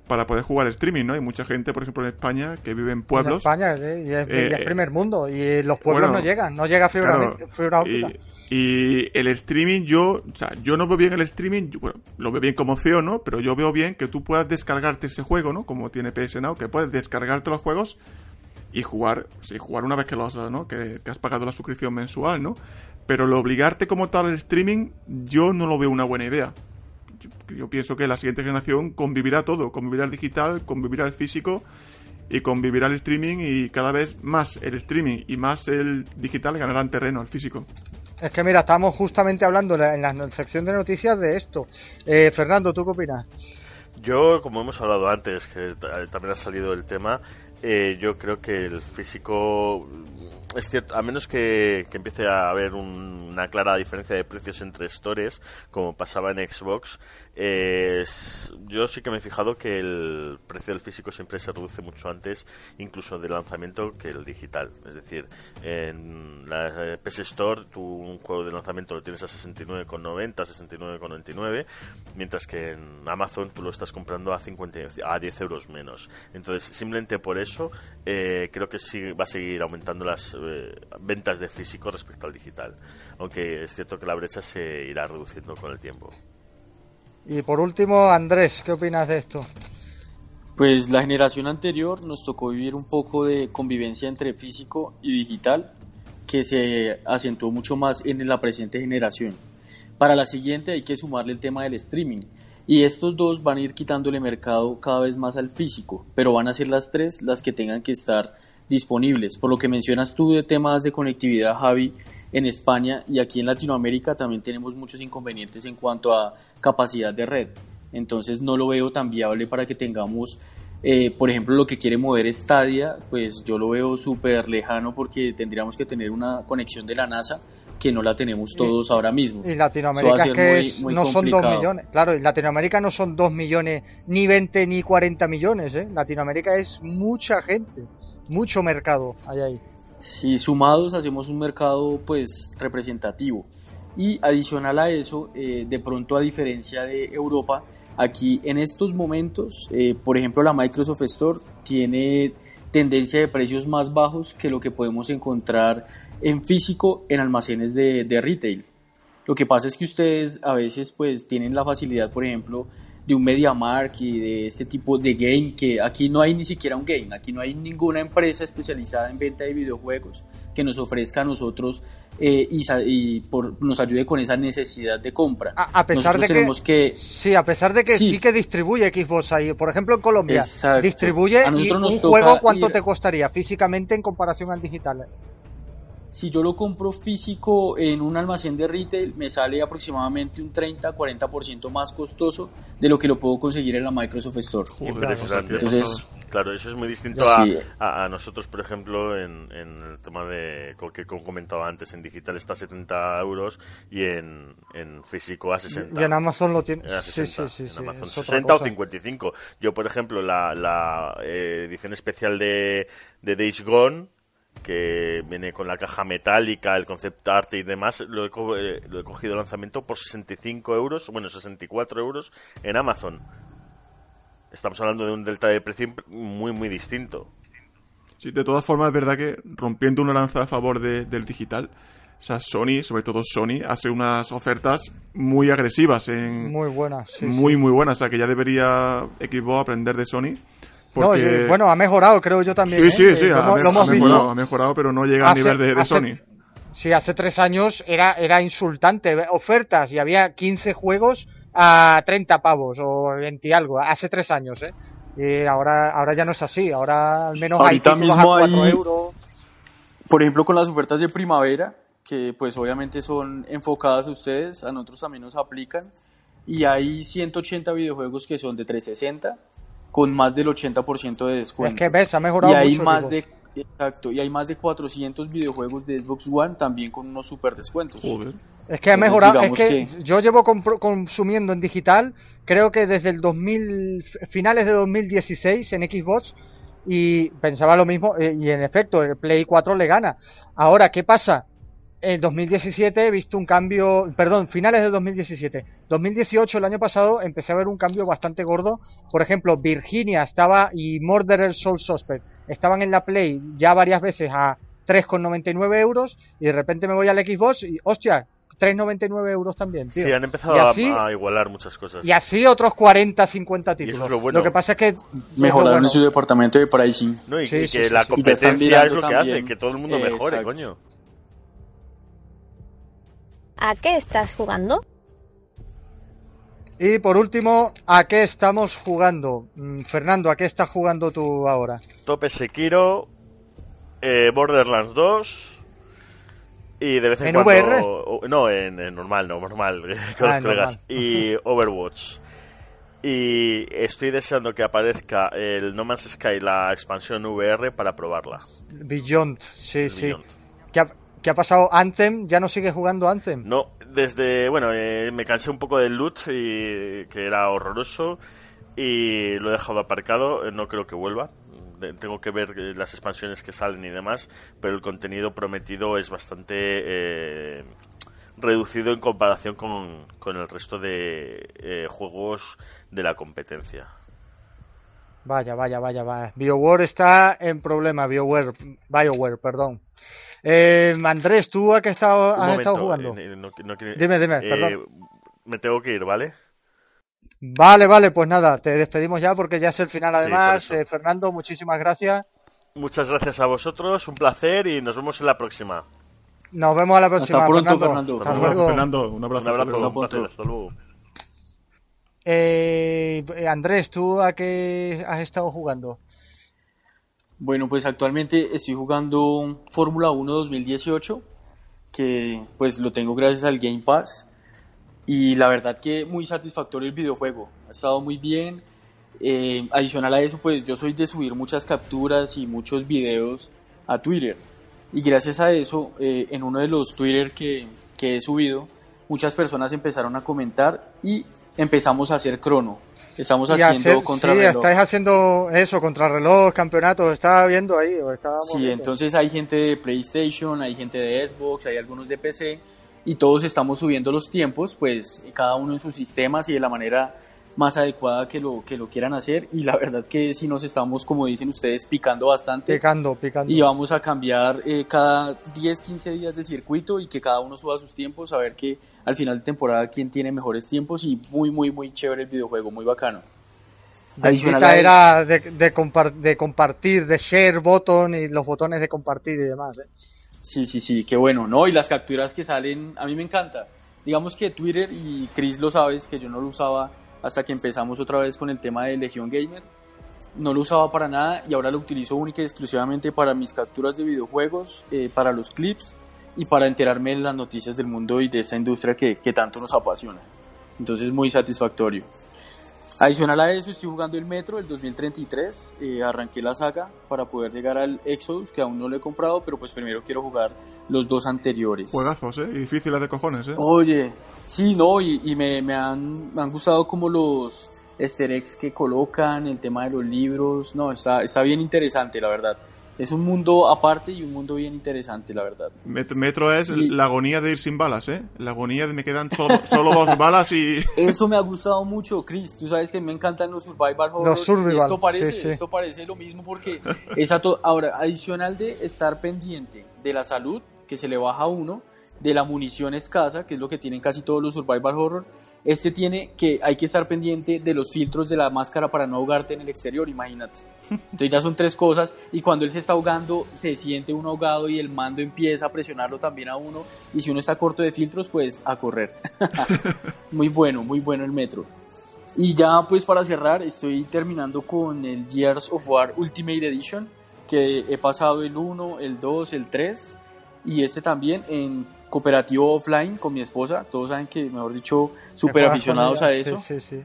para poder jugar streaming, ¿no? Hay mucha gente, por ejemplo, en España que vive en pueblos. En España, y, es, eh, primer mundo, y los pueblos no llegan, no llega fibra, fibra óptica. Y, el streaming, yo, o sea, yo no veo bien el streaming, bueno, lo veo bien como CEO, ¿no? Pero yo veo bien que tú puedas descargarte ese juego, ¿no? Como tiene PS Now, que puedes descargarte los juegos y jugar, sí, jugar una vez que lo has, ¿no? Que, que has pagado la suscripción mensual, ¿no? Pero lo obligarte como tal al streaming, yo no lo veo una buena idea yo, pienso que la siguiente generación convivirá todo, convivirá el digital, convivirá el físico y convivirá el streaming y cada vez más el streaming y más el digital ganarán terreno al físico. Es que mira, estamos justamente hablando en la, sección de noticias de esto. Eh, Fernando, ¿tú qué opinas? Yo, como hemos hablado antes, que también ha salido el tema, eh, yo creo que el físico es cierto, a menos que, empiece a haber una clara diferencia de precios entre stores, como pasaba en Xbox, yo sí que me he fijado que el precio del físico siempre se reduce mucho antes, incluso del lanzamiento, que el digital. Es decir, en la PS Store, tú un juego de lanzamiento lo tienes a 69,90, 69,99, mientras que en Amazon tú lo estás comprando a, 50, a 10 euros menos. Entonces, simplemente por eso, eh, creo que sí va a seguir aumentando las eh, ventas de físico respecto al digital. Aunque es cierto que la brecha se irá reduciendo con el tiempo. Y por último, Andrés, ¿qué opinas de esto? Pues la generación anterior nos tocó vivir un poco de convivencia entre físico y digital que se acentuó mucho más en la presente generación. Para la siguiente hay que sumarle el tema del streaming. Y estos dos van a ir quitándole mercado cada vez más al físico, pero van a ser las tres las que tengan que estar disponibles. Por lo que mencionas tú de temas de conectividad, Javi, en España y aquí en Latinoamérica también tenemos muchos inconvenientes en cuanto a capacidad de red. Entonces no lo veo tan viable para que tengamos, eh, por ejemplo, lo que quiere mover Stadia, pues yo lo veo súper lejano porque tendríamos que tener una conexión de la NASA que no la tenemos todos ahora mismo. Y Latinoamérica no son 2 millones. Claro, en Latinoamérica no son 2 millones, ni 20 ni 40 millones. ¿eh? Latinoamérica es mucha gente, mucho mercado hay ahí. Sí, sumados hacemos un mercado pues representativo. Y adicional a eso, eh, de pronto a diferencia de Europa, aquí en estos momentos, eh, por ejemplo, la Microsoft Store tiene tendencia de precios más bajos que lo que podemos encontrar en físico en almacenes de, de retail. Lo que pasa es que ustedes a veces pues tienen la facilidad, por ejemplo, de un MediaMark y de ese tipo de game que aquí no hay ni siquiera un game, aquí no hay ninguna empresa especializada en venta de videojuegos que nos ofrezca a nosotros eh, y, por, nos ayude con esa necesidad de compra. A, pesar de que, sí, a pesar de que sí. que distribuye Xbox ahí, por ejemplo en Colombia, distribuye y un juego cuánto te costaría físicamente en comparación al digital. Si yo lo compro físico en un almacén de retail, me sale aproximadamente un 30-40% más costoso de lo que lo puedo conseguir en la Microsoft Store. Impresionante. Entonces, Claro, eso es muy distinto Sí. a, a- nosotros, por ejemplo, en, en el tema de, que como comentaba antes, en digital está a 70 euros y en, en físico a 60. Y en Amazon lo tiene. A Sí, 60, sí, sí, en Amazon es otra 60 o cosa. 55. Yo, por ejemplo, la, la eh, edición especial de, de Days Gone, que viene con la caja metálica, el concept art y demás, lo he, co- eh, lo he cogido lanzamiento por 65 euros, bueno, 64 euros en Amazon. Estamos hablando de un delta de precio muy, muy distinto. Sí, de todas formas, es verdad que rompiendo una lanza a favor de- del digital, o sea, Sony, sobre todo Sony, hace unas ofertas muy agresivas, en, Muy buena. sí, muy, sí. muy buenas. O sea, que ya debería Xbox aprender de Sony. No, bueno, ha mejorado, creo yo también. sí, ¿eh? sí, Eh, sí, ha, hemos- me- lo ha hemos visto. mejorado, ha mejorado, pero no llega al Hace- nivel de, de hace- Sony. Sí, hace tres años era, era insultante. Ofertas y había 15 juegos a 30 pavos o 20 y algo. Hace tres años, ¿eh? Y ahora, ahora ya no es así. Ahora al menos Ahorita hay mismo a 4 hay- euros. Por ejemplo, con las ofertas de primavera, que pues obviamente son enfocadas a ustedes, a nosotros también nos aplican, y hay 180 videojuegos que son de 360 con más del 80% de descuento. Es que ves, ha mejorado y hay mucho, más digo. de exacto, y hay más de 400 videojuegos de Xbox One también con unos super descuentos. Joder. Es que ha Entonces, mejorado. Es digamos que, yo llevo compro- consumiendo en digital, creo que desde el 2000, finales de 2016 en Xbox, y pensaba lo mismo, eh, y en efecto, el Play 4 le gana. Ahora, ¿qué pasa? En 2017 he visto un cambio, perdón, finales de 2017. 2018, el año pasado, empecé a ver un cambio bastante gordo. Por ejemplo, Virginia estaba y Murderer Soul Suspect estaban en la Play ya varias veces a 3,99 euros y de repente me voy al Xbox y, hostia, 3,99 euros también, tío. Sí, han empezado Y a- así- a, igualar muchas cosas. Y así otros 40, 50 Y títulos. eso es lo bueno. que pasa es que... Mejoraron bueno, en su departamento de pricing. No, y, Sí, y sí, que sí, la. Y competencia es lo que también. hace, que todo el mundo mejore, exacto. coño. ¿A qué estás jugando? Y por último, ¿a qué estamos jugando? Mm, Fernando, ¿a qué estás jugando tú ahora? Tope Sekiro, eh, Borderlands 2 y de vez en, ¿En cuando... VR? o- no, en, en normal, no, normal, con Ah, los colegas. normal. Y Overwatch. Y estoy deseando que aparezca el No Man's Sky, la expansión VR, para probarla. Beyond, sí, El sí. Beyond. ¿Qué ha, qué ha pasado? ¿Anthem? ¿Ya no sigue jugando Anthem? No, desde, bueno, eh, me cansé un poco del loot, y, que era horroroso, y lo he dejado aparcado, eh, no creo que vuelva. Tengo que ver eh, las expansiones que salen y demás, pero el contenido prometido es bastante eh, reducido en comparación con, con el resto de eh, juegos de la competencia. Vaya, vaya, vaya, vaya. BioWare está en problema, BioWare, BioWare, perdón. Eh, Andrés, ¿tú a qué estado- Un has estado jugando? eh, no- no quiero- Dime, dime, eh, perdón. Me tengo que ir, ¿vale? Vale, vale, pues nada, te despedimos ya porque ya es el final además. Eh, Fernando, muchísimas gracias. Muchas gracias a vosotros, un placer y nos vemos en la próxima. Nos vemos a la próxima. Hasta pronto, Fernando. Hasta Hasta Un abrazo, luego. Fernando. Un abrazo. Un abrazo, Hasta un luego. placer, hasta luego. Eh, eh, Andrés, ¿tú a qué has estado jugando? Bueno, pues actualmente estoy jugando Fórmula 1 2018, que pues lo tengo gracias al Game Pass. Y la verdad que muy satisfactorio el videojuego. Ha estado muy bien. Eh, adicional a eso, pues yo soy de subir muchas capturas y muchos videos a Twitter. Y gracias a eso, eh, en uno de los Twitter que, que he subido, muchas personas empezaron a comentar y empezamos a hacer crono. Estamos haciendo hacer- contra sí, estáis haciendo eso, contrarreloj, campeonatos, estaba viendo ahí. o Sí, viendo. entonces hay gente de PlayStation, hay gente de Xbox, hay algunos de PC y todos estamos subiendo los tiempos, pues cada uno en sus sistemas y de la manera más adecuada que lo, que lo quieran hacer y la verdad que sí nos estamos, como dicen ustedes, picando bastante Picando, picando. y vamos a cambiar eh, cada 10, 15 días de circuito y que cada uno suba sus tiempos, a ver que al final de temporada quién tiene mejores tiempos y muy, muy, muy chévere el videojuego, muy bacano. Adicional a era de, de, compar- de compartir, de share button y los botones de compartir y demás. ¿eh? Sí, sí, sí, qué bueno, ¿no? Y las capturas que salen, a mí me encanta. Digamos que Twitter, y Chris lo sabes, que yo no lo usaba hasta que empezamos otra vez con el tema de Legion Gamer. no lo usaba para nada y ahora lo utilizo única y exclusivamente para mis capturas de videojuegos, eh, para los clips y para enterarme de las noticias del mundo y de esa industria que, que tanto nos apasiona. Entonces muy satisfactorio. Adicional a eso, estoy jugando el Metro el 2033. Eh, arranqué la saga para poder llegar al Exodus, que aún no lo he comprado, pero pues primero quiero jugar los dos anteriores. Juegazos, ¿eh? Y difíciles de cojones, ¿eh? Oye, sí, no, y, y me, me, han, me han gustado como los easter eggs que colocan, el tema de los libros. No, está, está bien interesante, la verdad es un mundo aparte y un mundo bien interesante, la verdad. Metro es la agonía de ir sin balas, ¿eh? La agonía de me quedan solo, solo dos balas y... Eso me ha gustado mucho, Chris. Tú sabes que me encantan los survival horror. Los survival. Esto parece, esto parece lo mismo porque es ahora, adicional de estar pendiente de la salud, que se le baja a uno, de la munición escasa, que es lo que tienen casi todos los survival horror, este tiene que hay que estar pendiente de los filtros de la máscara para no ahogarte en el exterior, imagínate. Entonces ya son tres cosas y cuando él se está ahogando se siente un ahogado y el mando empieza a presionarlo también a uno y si uno está corto de filtros pues a correr. muy bueno, muy bueno el metro. Y ya pues para cerrar estoy terminando con el Gears of War Ultimate Edition que he pasado el 1, el 2, el 3 y este también en cooperativo offline con mi esposa. Todos saben que, mejor dicho, súper aficionados a eso. Sí, sí,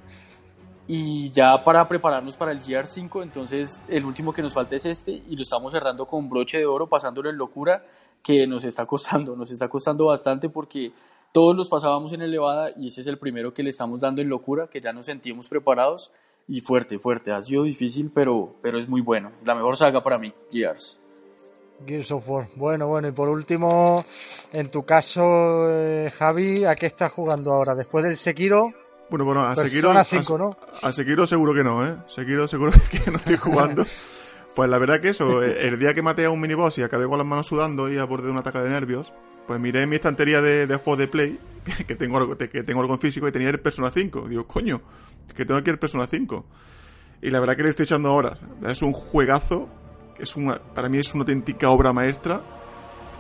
Y ya para prepararnos para el GR5, entonces el último que nos falta es este y lo estamos cerrando con broche de oro, pasándolo en locura, que nos está costando, nos está costando bastante porque todos los pasábamos en elevada y ese es el primero que le estamos dando en locura, que ya nos sentimos preparados y fuerte, fuerte. Ha sido difícil, pero, pero es muy bueno. La mejor saga para mí, Gears. Gears of War. Bueno, bueno, y por último, en tu caso, eh, Javi, ¿a qué estás jugando ahora? Después del Sekiro. Bueno, bueno, a Sekiro. 5, ¿no? a Sekiro seguro que no, ¿eh? Sekiro seguro que no estoy jugando. pues la verdad que eso, eh, el día que maté a un miniboss y acabé con las manos sudando y a borde de un ataque de nervios, pues miré mi estantería de, de juegos de Play, que tengo, algo, que tengo algo en físico, y tenía el Persona 5. Digo, coño, que tengo aquí el Persona 5. Y la verdad que le estoy echando horas. Es un juegazo es una, para mí es una auténtica obra maestra.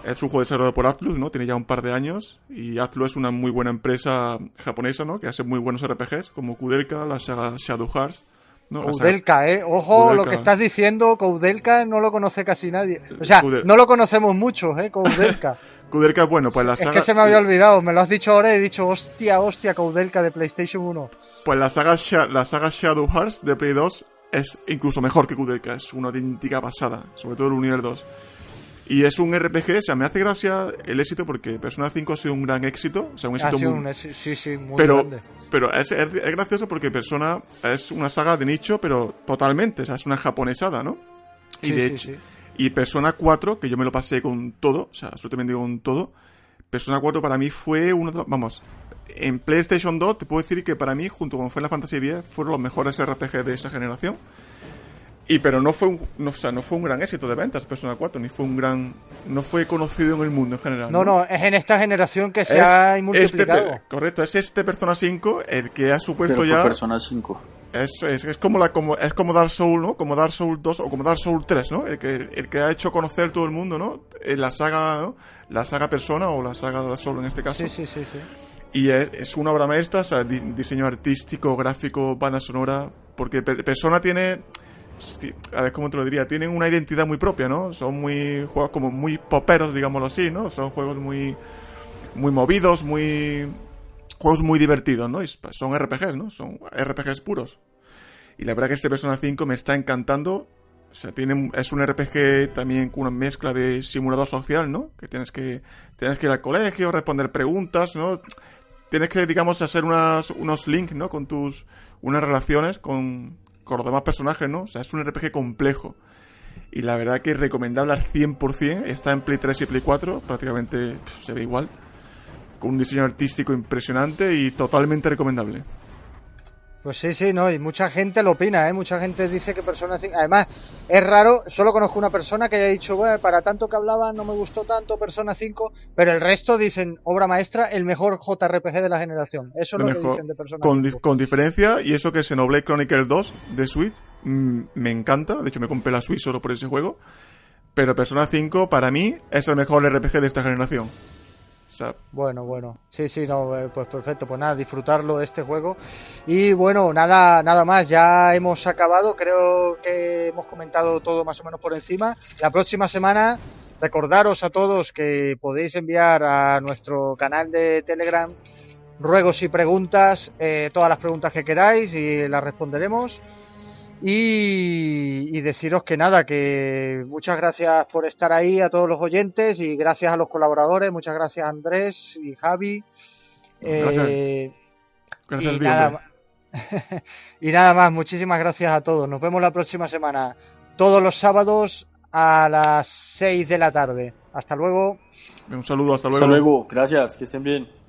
Es un juego desarrollado por Atlus, ¿no? Tiene ya un par de años. Y Atlus es una muy buena empresa japonesa, ¿no? Que hace muy buenos RPGs, como Kudelka, la saga Shadow Hearts. ¿no? Koudelka, ¿eh? Ojo, lo que estás diciendo, Koudelka no lo conoce casi nadie. O sea, no lo conocemos muchos, ¿eh? Koudelka. Kudelka, bueno, pues la saga... Es que se me había olvidado, me lo has dicho ahora y he dicho, hostia, hostia, Koudelka de PlayStation 1. Pues la saga, la saga Shadow Hearts de Play 2 es incluso mejor que Kudelka, es una auténtica pasada, sobre todo el Universe 2. Y es un RPG, o sea, me hace gracia el éxito porque Persona 5 ha sido un gran éxito, o sea, un éxito muy... sí, sí, muy pero, grande. Pero es, es, gracioso porque Persona es una saga de nicho, pero totalmente, o sea, es una japonesada, ¿no? Y de hecho, y Persona 4, que yo me lo pasé con todo, o sea, absolutamente con todo, Persona 4 para mí fue uno de los, vamos, en PlayStation 2 te puedo decir que para mí, junto con Final Fantasy X, fueron los mejores RPG de esa generación. Y pero no fue un, no, o sea, no fue un gran éxito de ventas Persona 4, ni fue un gran no fue conocido en el mundo en general. No, no, es en esta generación que se ha este multiplicado. correcto, es este Persona 5 el que ha supuesto ya Persona 5. Es, es, es, como la como es como Dark Souls, ¿no? Como Dark Souls 2 o como Dark Souls 3, ¿no? El que el que ha hecho conocer todo el mundo, ¿no? La saga, ¿no? La saga Persona o la saga Souls en este caso. Sí, sí, sí, sí. Y es, una obra maestra, o sea, diseño artístico, gráfico, banda sonora, porque Persona tiene, a ver cómo te lo diría, tienen una identidad muy propia, ¿no? Son muy juegos como muy poperos, digámoslo así, ¿no? Son juegos muy, muy movidos, muy, juegos muy divertidos, ¿no? Y son RPGs, ¿no? Son RPGs puros. Y la verdad que este Persona 5 me está encantando. O sea, tiene, es un RPG también con una mezcla de simulador social, ¿no? Que tienes que, tienes que ir al colegio, responder preguntas, ¿no? tienes que, digamos, hacer unas, unos links, ¿no? Con tus, unas relaciones con, con los demás personajes, ¿no? O sea, es un RPG complejo. Y la verdad que es recomendable al 100%. Está en Play 3 y Play 4, prácticamente se ve igual. Con un diseño artístico impresionante y totalmente recomendable. Pues sí, sí, no, y mucha gente lo opina, ¿eh? Mucha gente dice que Persona 5... Además, es raro, solo conozco una persona que haya dicho, bueno, para tanto que hablaba no me gustó tanto Persona 5, pero el resto dicen, obra maestra, el mejor JRPG de la generación. Eso es lo, que dicen de Persona con, 5. con diferencia, y eso que es Xenoblade Chronicles 2 de Switch, mmm, me encanta, de hecho me compré la Switch solo por ese juego, pero Persona 5 para mí es el mejor RPG de esta generación. Bueno, bueno. Sí, sí, no, eh, pues perfecto. Pues nada, disfrutarlo de este juego. Y bueno, nada, nada más. Ya hemos acabado. Creo que hemos comentado todo más o menos por encima. La próxima semana, recordaros a todos que podéis enviar a nuestro canal de Telegram ruegos y preguntas, eh, todas las preguntas que queráis y las responderemos. Y, deciros que nada, que muchas gracias por estar ahí a todos los oyentes y gracias a los colaboradores, muchas gracias Andrés y Javi. Gracias. Eh, gracias y, nada, y nada más, muchísimas gracias a todos. Nos vemos la próxima semana, todos los sábados a las 6 de la tarde. Hasta luego. Un saludo, hasta luego. Hasta luego, gracias, que estén bien.